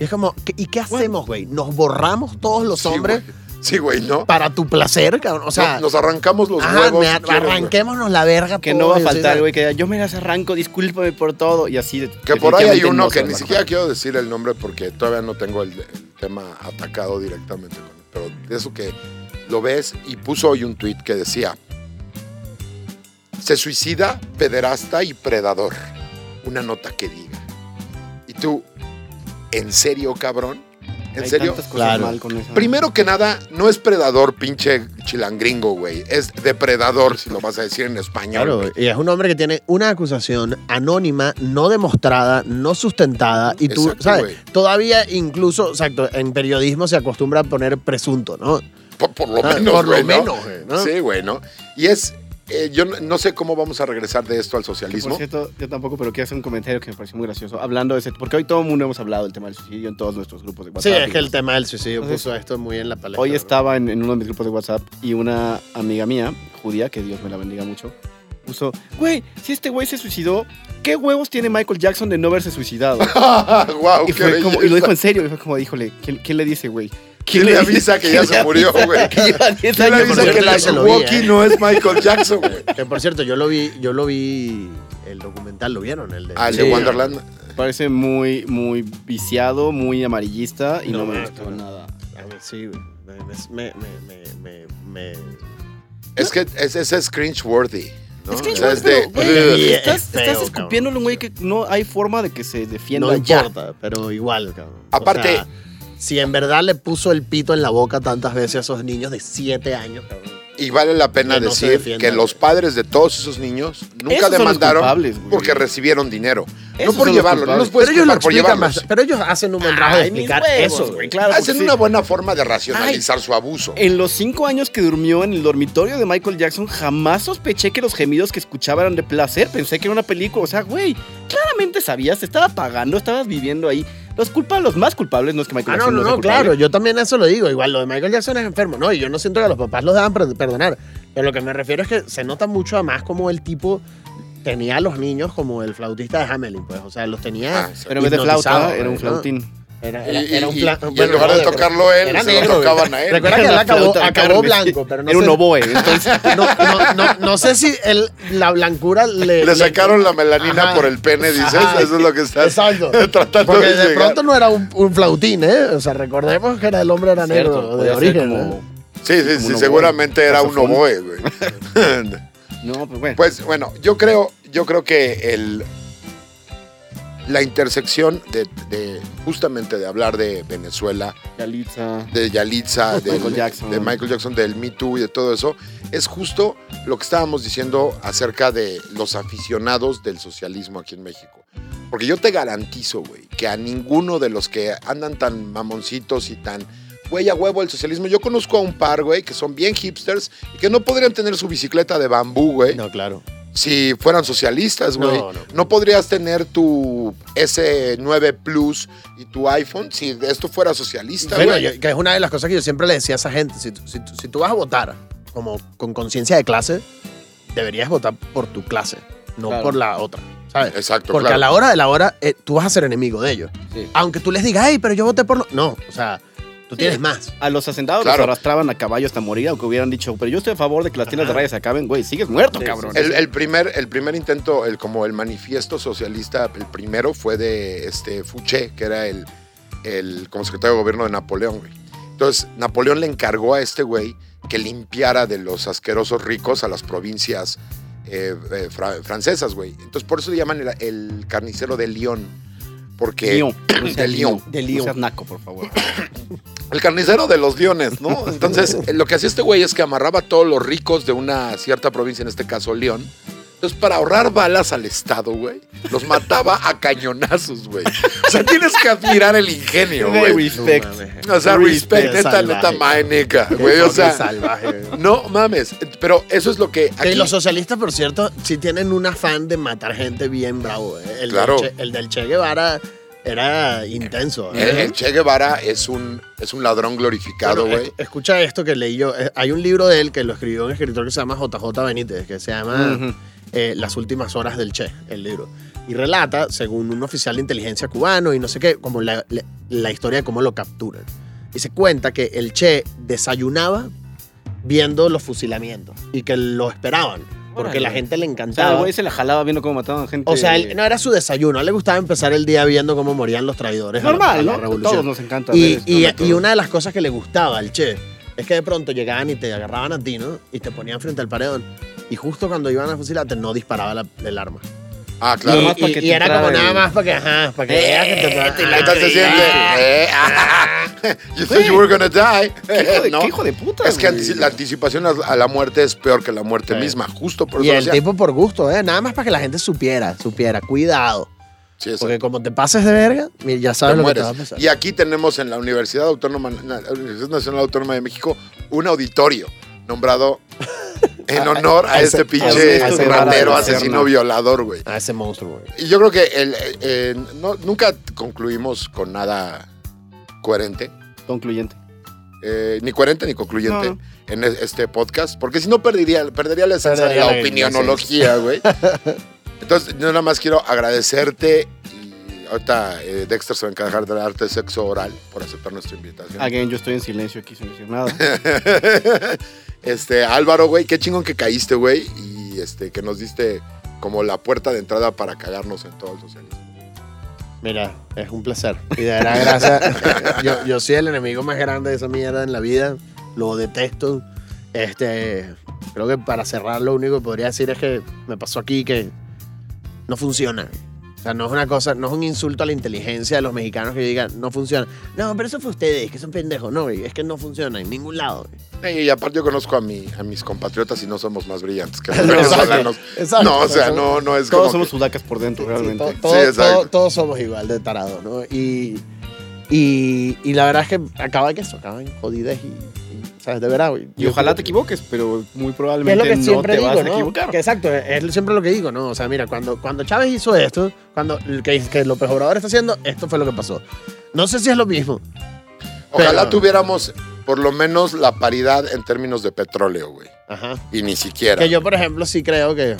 Y es como, ¿qué- ¿y qué hacemos, güey? ¿Nos borramos todos los Sí, hombres güey. Sí, güey, ¿no? para tu placer, cabrón? O sea, No, nos arrancamos los ajá, huevos. me- si quieres, güey. arranquémonos la verga. Que no va a faltar, güey, que diga, yo me las arranco, discúlpame por todo. Y así. Que por ahí hay uno no que ni siquiera quiero decir el nombre porque todavía no tengo el, el tema atacado directamente con él. Pero de eso que lo ves y puso hoy un tweet que decía: Se suicida, pederasta y predador. Una nota que diga. Y tú, ¿en serio, cabrón? ¿En Hay serio? cosas Claro. mal con eso. Primero que nada, no es predador, pinche chilangringo, güey. Es depredador, si lo vas a decir en español. Claro, y es un hombre que tiene una acusación anónima, no demostrada, no sustentada, y tú, Exacto, ¿sabes? Todavía incluso, exacto, en periodismo se acostumbra a poner presunto, ¿no? Por, por lo Ah, menos, por lo ¿no? menos, güey, ¿no? Sí, güey, ¿no? Y es, eh, yo no, no sé cómo vamos a regresar de esto al Que, por socialismo. cierto, yo tampoco, pero quiero hacer un comentario que me pareció muy gracioso. Hablando de ese. Porque hoy todo el mundo hemos hablado del tema del suicidio en todos nuestros grupos de Sí, WhatsApp. es que el tema del suicidio Entonces, puso esto muy en la palestra. Hoy estaba en, en uno de mis grupos de WhatsApp y una amiga mía, judía, que Dios me la bendiga mucho, puso, güey, si este güey se suicidó, ¿qué huevos tiene Michael Jackson de no haberse suicidado? wow, y, qué fue como- y lo dijo en serio, y fue como, híjole, ¿quién, quién le dice, güey? ¿Quién le avisa que ya se murió, güey? Que lleva 10 ¿Quién le avisa que la Milwaukee ¿eh? no es Michael Jackson, güey? Que por cierto, yo lo vi, yo lo vi, el documental, ¿lo vieron? El de, Ah, el Sí. de Wonderland. Parece muy, muy viciado, muy amarillista y no, No, me no, gustó no. nada. Sí, güey. Me, me, me, me, me, me- Es que ese ese es cringe-worthy. ¿no? Es que, O sea, es pero, de- güey, Sí, estás, es feo, estás escupiéndole a un güey que no hay forma de que se defienda No importa, pero igual, cabrón. Aparte- O sea, si en verdad le puso el pito en la boca tantas veces a esos niños de 7 años, cabrón. Y vale la pena Que no se decir que los padres de todos esos niños nunca Esos demandaron porque recibieron dinero. Esos no por llevarlo, no los puedes Pero ellos por llevarlos. más. Pero ellos hacen un buen trabajo de Ay, mis explicar huevos, eso, güey, claro. Hacen sí. una buena forma de racionalizar su abuso. En los cinco años que durmió en el dormitorio de Michael Jackson, jamás sospeché que los gemidos que escuchaba eran de placer. Pensé que era una película. O sea, güey, claramente sabías, te estaba pagando, estabas viviendo ahí. Los culpables, los más culpables no es que Michael Ah, no, Jackson no, no, culpable. claro, yo también eso lo digo. Igual lo de Michael Jackson es enfermo, ¿no? Y yo no siento que los papás los deban per- perdonar. Pero lo que me refiero es que se nota mucho además como el tipo tenía a los niños como el flautista de Hamelin, pues. O sea, los tenía. Ah. Pero en vez de flauta, era un ¿no? flautín. Era, Y, era, era un y- fla- y en lugar de tocarlo él, era se lo negro, tocaban a él. Recuerda que él acabó, blanco, pero no Era un sé, oboe. Entonces, no, no, no, no sé si el, la blancura le... Le sacaron la melanina Ajá. por el pene, dices. Ajá. Eso es lo que estás Exacto. tratando Porque de de llegar. pronto no era un, un flautín, ¿eh? O sea, recordemos que era el hombre era negro cierto, de origen. como- ¿eh? Sí, sí, sí, seguramente era un oboe, güey. No, pues bueno. Pues bueno, yo creo, yo creo que el la intersección de, de- justamente de hablar de Venezuela, Yalitza. de Yalitza, del- Michael Jackson. de Michael Jackson, del Me Too y de todo eso, es justo lo que estábamos diciendo acerca de los aficionados del socialismo aquí en México. Porque yo te garantizo, güey, que a ninguno de los que andan tan mamoncitos y tan, güey, a huevo el socialismo, yo conozco a un par, güey, que son bien hipsters y que no podrían tener su bicicleta de bambú, güey, No, claro. Si fueran socialistas, güey. No, No, no. podrías tener tu S9 Plus y tu iPhone si esto fuera socialista, Bueno, yo- que es una de las cosas que yo siempre le decía a esa gente. Si, tú- si, si tú vas a votar como con conciencia de clase, deberías votar por tu clase, no Claro. por la otra, ¿sabes? Exacto, Porque claro. a la hora de la hora, eh, tú vas a ser enemigo de ellos. Sí. Aunque tú les digas, hey, pero yo voté por... Lo... No, o sea, tú Sí. tienes más. A los hacendados Claro. los arrastraban a caballo hasta morir, aunque hubieran dicho, pero yo estoy a favor de que las tiendas de rayas se acaben, güey, sigues muerto, Sí, cabrón. sí, El, el primer, el primer intento, el, como el manifiesto socialista, el primero fue de este Fouché, que era el, el como secretario de gobierno de Napoleón, güey. Entonces, Napoleón le encargó a este güey que limpiara de los asquerosos ricos a las provincias eh, eh, fra- francesas, güey. Entonces, por eso le llaman el, el carnicero de Lyon. Porque Lyon. No de Lyon. De No Lyon. seas naco, por favor. El carnicero de los leones, ¿no? Entonces, lo que hacía este güey es que amarraba a todos los ricos de una cierta provincia, en este caso León. Entonces, para ahorrar balas al Estado, güey, los mataba a cañonazos, güey. O sea, tienes que admirar el ingenio, güey. respect. O sea, respect, Qué neta, Qué güey. O sea, salvaje. no mames. Pero eso es lo que Que aquí... los socialistas, por cierto, sí tienen un afán de matar gente bien bravo. ¿eh? El, Claro. del che, el del Che Guevara era intenso. ¿eh? El, el Che Guevara es un, es un ladrón glorificado, Bueno, güey. es- escucha esto que leí yo. Eh, Hay un libro de él que lo escribió un escritor que se llama JJ Benítez, que se llama eh, Las últimas horas del Che, el libro. Y relata, según un oficial de inteligencia cubano y no sé qué, como la, la- la historia de cómo lo capturan. Y se cuenta que el Che desayunaba viendo los fusilamientos y que lo esperaban, porque la gente le O sea, encantaba. el güey se la jalaba viendo cómo mataban a gente. O sea, él- no era su desayuno, a él le gustaba empezar el día viendo cómo morían los traidores. a la- a normal, la ¿no? Todos nos encanta ver Y, estos y- una de las cosas que le gustaba al Che es que de pronto llegaban y te agarraban a ti, ¿no? Y te ponían frente al paredón. Y justo cuando iban a fusilarte, no disparaba la- el arma. Ah, Y, claro. Nada más para y- que y te era como nada el- más para que, ajá, para que veas que te, Eh, te la ¿Qué tal se creíste. siente? Eh, ah, you thought you were gonna die. ¿Qué hijo de, No. qué hijo de puta, Es que la anticipación a, la muerte es peor que la muerte Sí. misma, justo por Y eso el decía. tipo por gusto, ¿eh? Nada más para que la gente supiera, supiera. Cuidado. Sí. Porque como te pases de verga, mira, ya sabes te lo que te va a pasar. Y aquí tenemos en la Universidad Autónoma, la Universidad Nacional Autónoma de México, un auditorio nombrado en honor a, a este ese- pinche a ratero, asesino violador, güey. A ese monstruo, güey. Y yo creo que el, eh, no- nunca concluimos con nada coherente, Concluyente. eh, ni coherente ni concluyente No. en este podcast, porque si no perdería, perdería la esencia de la la opinionología, güey. Entonces, yo nada más quiero agradecerte ahorita eh, Dexter se va a encargar de darte sexo oral por aceptar nuestra invitación. Again, yo estoy en silencio aquí sin decir nada. este, Álvaro, güey, qué chingón que caíste, güey, y este, que nos diste como la puerta de entrada para cagarnos en todo el socialismo. Mira, es un placer. Y de verdad, gracias. yo, yo soy el enemigo más grande de esa mierda en la vida. Lo detesto. Este, Creo que para cerrar lo único que podría decir es que me pasó aquí que no funciona. O sea, no es una cosa, no es un insulto a la inteligencia de los mexicanos que digan, no funciona. No, pero eso fue ustedes, que son pendejos. No, güey, es que no funciona en ningún lado. Y aparte yo conozco a, mi, a mis compatriotas y no somos más brillantes que los Exacto, venezolanos. exacto. No, o sea, no, no es Todos como somos que- sudacas por dentro, Sí, realmente. to- todo- Sí, exacto. todo- todos somos igual de tarados, ¿no? Y, y, y la verdad es que acaba que eso, acaban jodidas y, y, ¿sabes? De verdad, güey. Y ojalá te que- equivoques, pero muy que es probablemente lo que no siempre te digo, vas a ¿no? equivocar. Que exacto, es siempre lo que digo, ¿no? O sea, mira, cuando, cuando Chávez hizo esto, cuando que, que López Obrador está haciendo, esto fue lo que pasó. No sé si es lo mismo. Ojalá Pero- tuviéramos por lo menos la paridad en términos de petróleo, güey. Ajá. Y ni siquiera. Que yo, por ejemplo, sí creo que.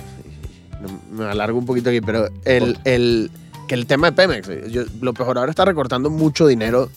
Me alargo un poquito aquí, pero el, el, que el tema de Pemex, yo, López Obrador está recortando mucho dinero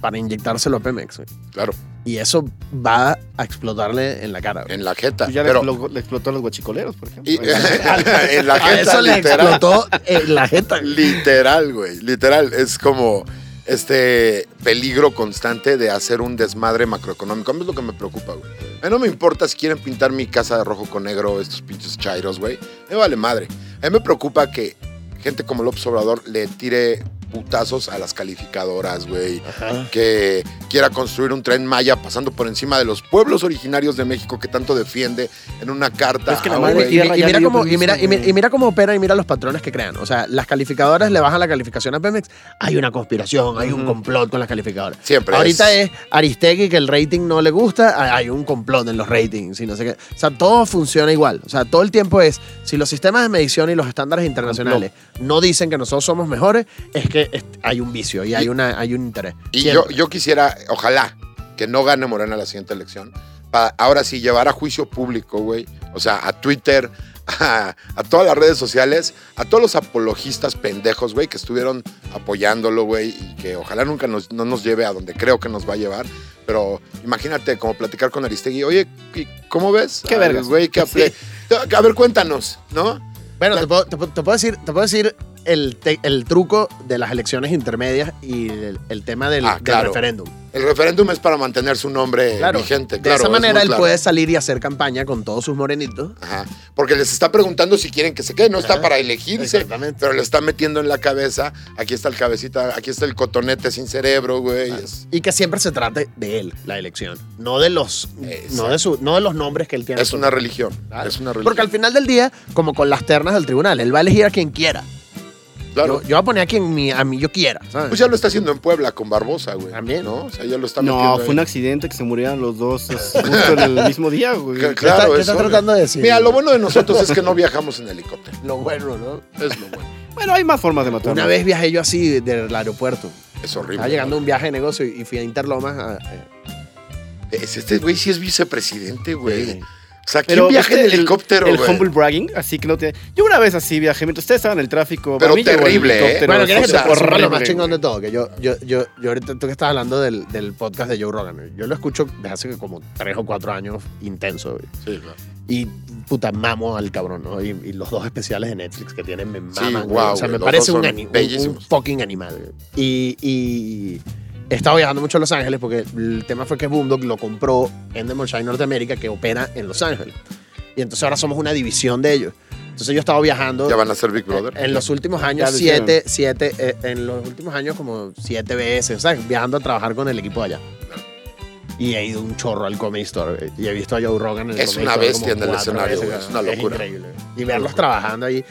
para inyectárselo a Pemex. güey. Claro, Y eso va a explotarle en la cara. güey. en la jeta. Pues ya le, pero le explotó a los guachicoleros, por ejemplo. y- en la jeta, eso le literal. explotó en la jeta. güey. Literal, güey. Literal. Es como este peligro constante de hacer un desmadre macroeconómico. A mí es lo que me preocupa, güey. A mí no me importa si quieren pintar mi casa de rojo con negro, estos pinches chairos, güey. Me vale madre. A mí me preocupa que gente como López Obrador le tire putazos a las calificadoras, güey. Que quiera construir un tren Maya pasando por encima de los pueblos originarios de México que tanto defiende en una carta. Es que la madre. Y, y mira cómo, y, mira, y, y mira cómo opera y mira los patrones que crean. O sea, las calificadoras le bajan la calificación a Pemex. Hay una conspiración, hay un complot con las calificadoras. Siempre Ahorita es. es Aristegui que el rating no le gusta, hay- hay un complot en los ratings y no sé qué. O sea, todo funciona igual. O sea, todo el tiempo es, si los sistemas de medición y los estándares internacionales no dicen que nosotros somos mejores, es que es- hay un vicio y hay, una, hay un interés. Y Siempre. yo, yo quisiera, ojalá, que no gane Morena la siguiente elección. Para ahora sí llevar a juicio público, güey. O sea, a Twitter, a, a todas las redes sociales, a todos los apologistas pendejos, güey, que estuvieron apoyándolo, güey, y que ojalá nunca nos, no nos lleve a donde creo que nos va a llevar. Pero imagínate como platicar con Aristegui, oye, ¿y ¿cómo ves? Qué al vergas. Güey, que Sí. A ver, cuéntanos, ¿no? Bueno, te puedo, te puedo- te puedo decir, te puedo decir el, te- el truco de las elecciones intermedias y el, el tema del, Ah, del referéndum. El referéndum es para mantener su nombre Claro. vigente. de Claro, esa es muy manera él claro. puede salir y hacer campaña con todos sus morenitos. Ajá. Porque les está preguntando si quieren que se quede. No está para elegirse, Exactamente. pero le está metiendo en la cabeza. Aquí está el cabecita, aquí está el cotonete sin cerebro, güey. Y que siempre se trate de él, la elección. No de los, Exacto. no de su, no de los nombres que él tiene. es una religión. Es una religión. Porque al final del día, como con las ternas del tribunal, él va a elegir a quien quiera. Claro. Yo, yo voy a poner a quien mi- a mí yo quiera. ¿sabes? Pues ya lo está haciendo en Puebla con Barbosa, güey. También. ¿No? O sea, ya lo está metiendo. No, ahí. fue un accidente que se murieron los dos justo en el mismo día, güey. Que- ¿Qué claro, está, qué es está tratando de decir? Mira, lo bueno de nosotros es que no viajamos en helicóptero. Lo bueno, ¿no? Es lo bueno. Bueno, hay más formas de matarlo. Una vez viajé yo así del aeropuerto. Es horrible. Estaba llegando a un viaje de negocio y fui a Interlomas. a- eh, Es- Este güey sí es vicepresidente, güey. Sí. O sea, ¿quién Pero viaja en ¿viste el- helicóptero, El güey? humble bragging, así que no te... Yo una vez así viajé, mientras ustedes estaban en el tráfico. Pero el terrible, ¿eh? Bueno, ¿quieres que o sea, te sepa lo más chingón de todo? Que yo, yo, yo, yo ahorita, tú que estás hablando del, del podcast de Joe Rogan, yo lo escucho desde hace como tres o cuatro años intenso. güey. Sí, claro. Y puta, mamo al cabrón, ¿no? Y, y los dos especiales de Netflix que tienen me Sí, maman. güey. guau, o sea, me parece un, un- un fucking animal. güey. Y, y he estado viajando mucho a Los Ángeles porque el tema fue que Boomdog lo compró Endemol Shine Norteamérica que opera en Los Ángeles. Y entonces ahora somos una división de ellos. Entonces yo he estado viajando. Ya van a ser Big Brother. En los últimos años, siete, siete, eh, en los últimos años como siete veces, ¿sabes? Viajando a trabajar con el equipo de allá. Y he ido un chorro al Comedy Store. eh, Y he visto a Joe Rogan en el Es una bestia en el escenario, veces, es una Es locura. increíble. Y verlos trabajando ahí,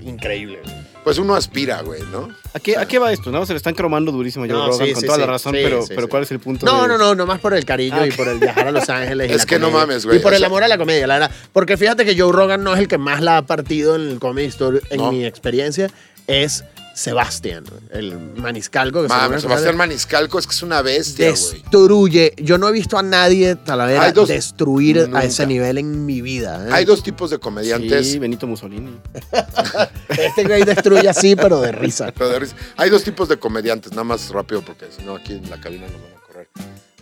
increíble. Pues uno aspira, güey, ¿no? ¿A qué, ¿A qué va esto? No, se le están cromando durísimo a Joe No, Rogan sí, con sí, toda la razón, sí, pero, sí, pero sí. ¿cuál es el punto? No, de- no, no, no más por el cariño Ah, y por el viajar a Los Ángeles. y Es la que no mames, güey, Y por o el sea- amor a la comedia, la verdad. Porque fíjate que Joe Rogan no es el que más la ha partido en el Comedy Store, en No. mi experiencia, es Sebastián, el maniscalco. Que Mames, Sebastián Maniscalco es que es una bestia, güey. destruye. Yo no he visto a nadie, Talavera, dos- destruir Nunca. a ese nivel en mi vida. ¿eh? Hay dos tipos de comediantes. Sí, Benito Mussolini. Este güey destruye así, pero de risa. pero de risa. Hay dos tipos de comediantes, nada más rápido porque si no aquí en la cabina nos van a correr.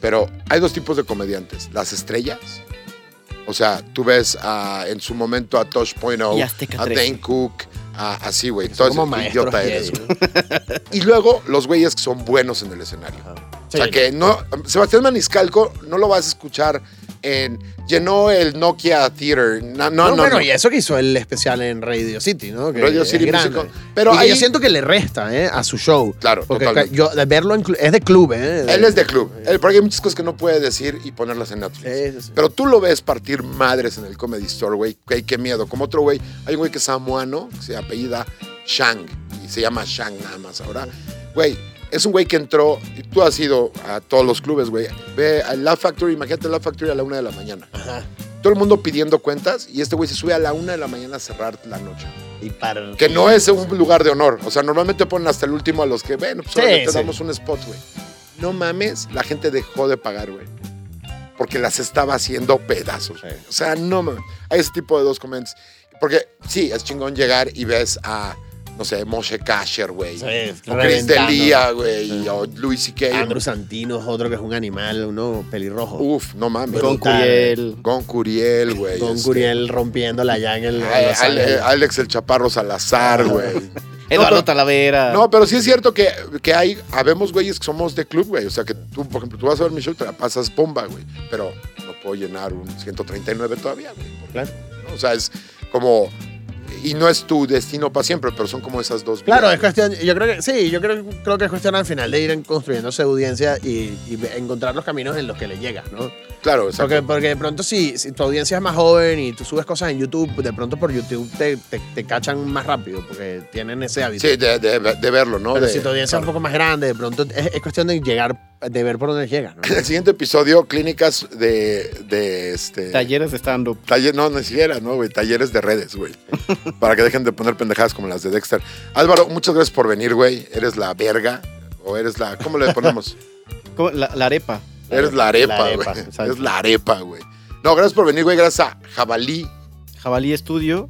Pero hay dos tipos de comediantes. Las estrellas. O sea, tú ves a- en su momento a Tosh Point Y Azteca a 13. Dane Cook, a- así, güey. Entonces, como idiota eres. Y luego los güeyes que son buenos en el escenario. O sea, que no. Sebastián Maniscalco no lo vas a escuchar en llenó el Nokia Theater. No, no, no. bueno, no. y eso que hizo el especial en Radio City, ¿no? Que Radio City grande. Music Hall. Pero Y ahí yo siento que le resta, ¿eh? A su show. Claro, Porque totalmente. yo, verlo en es de club, ¿eh? él es de club. Él, porque hay muchas cosas que no puede decir y ponerlas en Netflix. Sí, sí, sí. Pero tú lo ves partir madres en el Comedy Store, güey. Güey, qué miedo. Como otro güey, hay un güey que es samoano, que se apellida Shang. Y se llama Shang nada más ahora. Güey, es un güey que entró, y tú has ido a todos los clubes, güey. Ve a La Factory, imagínate La Factory a la una de la mañana. Ajá. Todo el mundo pidiendo cuentas y este güey se sube a la una de la mañana a cerrar la noche. Y para... Que no es un lugar de honor. O sea, normalmente ponen hasta el último a los que, bueno, pues Sí, órale, te sí. damos un spot, güey. No mames, la gente dejó de pagar, güey. Porque las estaba haciendo pedazos. O sea, no mames. Hay ese tipo de dos comments. Porque sí, es chingón llegar y ves a, no sé, Moshe Kasher, güey. Sí, o Chris. Delia, güey. O Louis C.K. Andrew Santino es otro que es un animal, uno pelirrojo. Uf, no mames. Con. Curiel. Gon Curiel, güey. Con este, Curiel rompiéndola allá en el... Ale- años. Alex el Chaparro Salazar, güey. Eduardo pero- Talavera. No, pero sí es cierto que, que hay, habemos güeyes que somos de club, güey. O sea, que tú, por ejemplo, tú vas a ver mi show y te la pasas bomba, güey. Pero no puedo llenar un 139 todavía, güey. Claro. ¿no? O sea, es como... Y no es tu destino para siempre, pero son como esas dos Claro, es cuestión, yo creo que sí, yo creo, creo que es cuestión al final de ir en- construyendo su audiencia y, y encontrar los caminos en los que le llegas, ¿no? Claro, exacto. Porque, porque de pronto si, si tu audiencia es más joven y tú subes cosas en YouTube, de pronto por YouTube te, te, te cachan más rápido porque tienen ese hábito. Sí, de, de- de verlo, ¿no? Pero De- si tu audiencia es un poco más grande, de pronto es, es cuestión de llegar, de ver por dónde llegas, ¿no? En el siguiente episodio, clínicas de, de este... Talleres de stand-up. Taller, no, no siquiera, ¿no, güey? Talleres de redes, güey. Para que dejen de poner pendejadas como las de Dexter. Álvaro, muchas gracias por venir, güey. Eres la verga. O eres la. ¿Cómo le ponemos? ¿Cómo? La, la arepa. Eres la arepa, güey. Eres la arepa, güey. No, gracias por venir, güey. Gracias a Jabalí. Jabalí Estudio.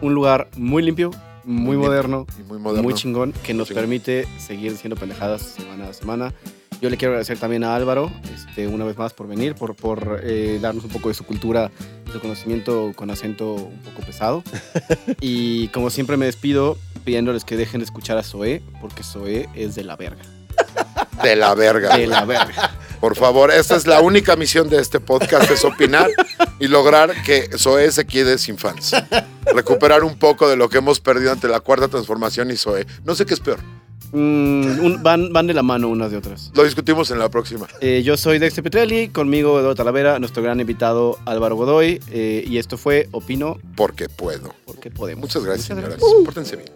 Un lugar muy limpio, muy, moderno, muy moderno. muy chingón, que nos chingón. permite seguir siendo pendejadas semana a semana. Yo le quiero agradecer también a Álvaro, este, una vez más, por venir, por, por eh, darnos un poco de su cultura su conocimiento con acento un poco pesado. y como siempre me despido pidiéndoles que dejen de escuchar a Zoé, porque Zoé es de la verga. De la verga. De la verga. Por favor, esta es la única misión de este podcast, es opinar y lograr que Zoé se quede sin fans. Recuperar un poco de lo que hemos perdido ante la cuarta transformación y Zoé. No sé qué es peor. Mm, un- van, van de la mano unas de otras. Lo discutimos en la próxima. Eh, yo soy Dexter Petrelli, conmigo Eduardo Talavera, nuestro gran invitado Álvaro Godoy, eh, y esto fue Opino Porque puedo. porque podemos. Muchas gracias, Muchas señoras. Pórtense bien.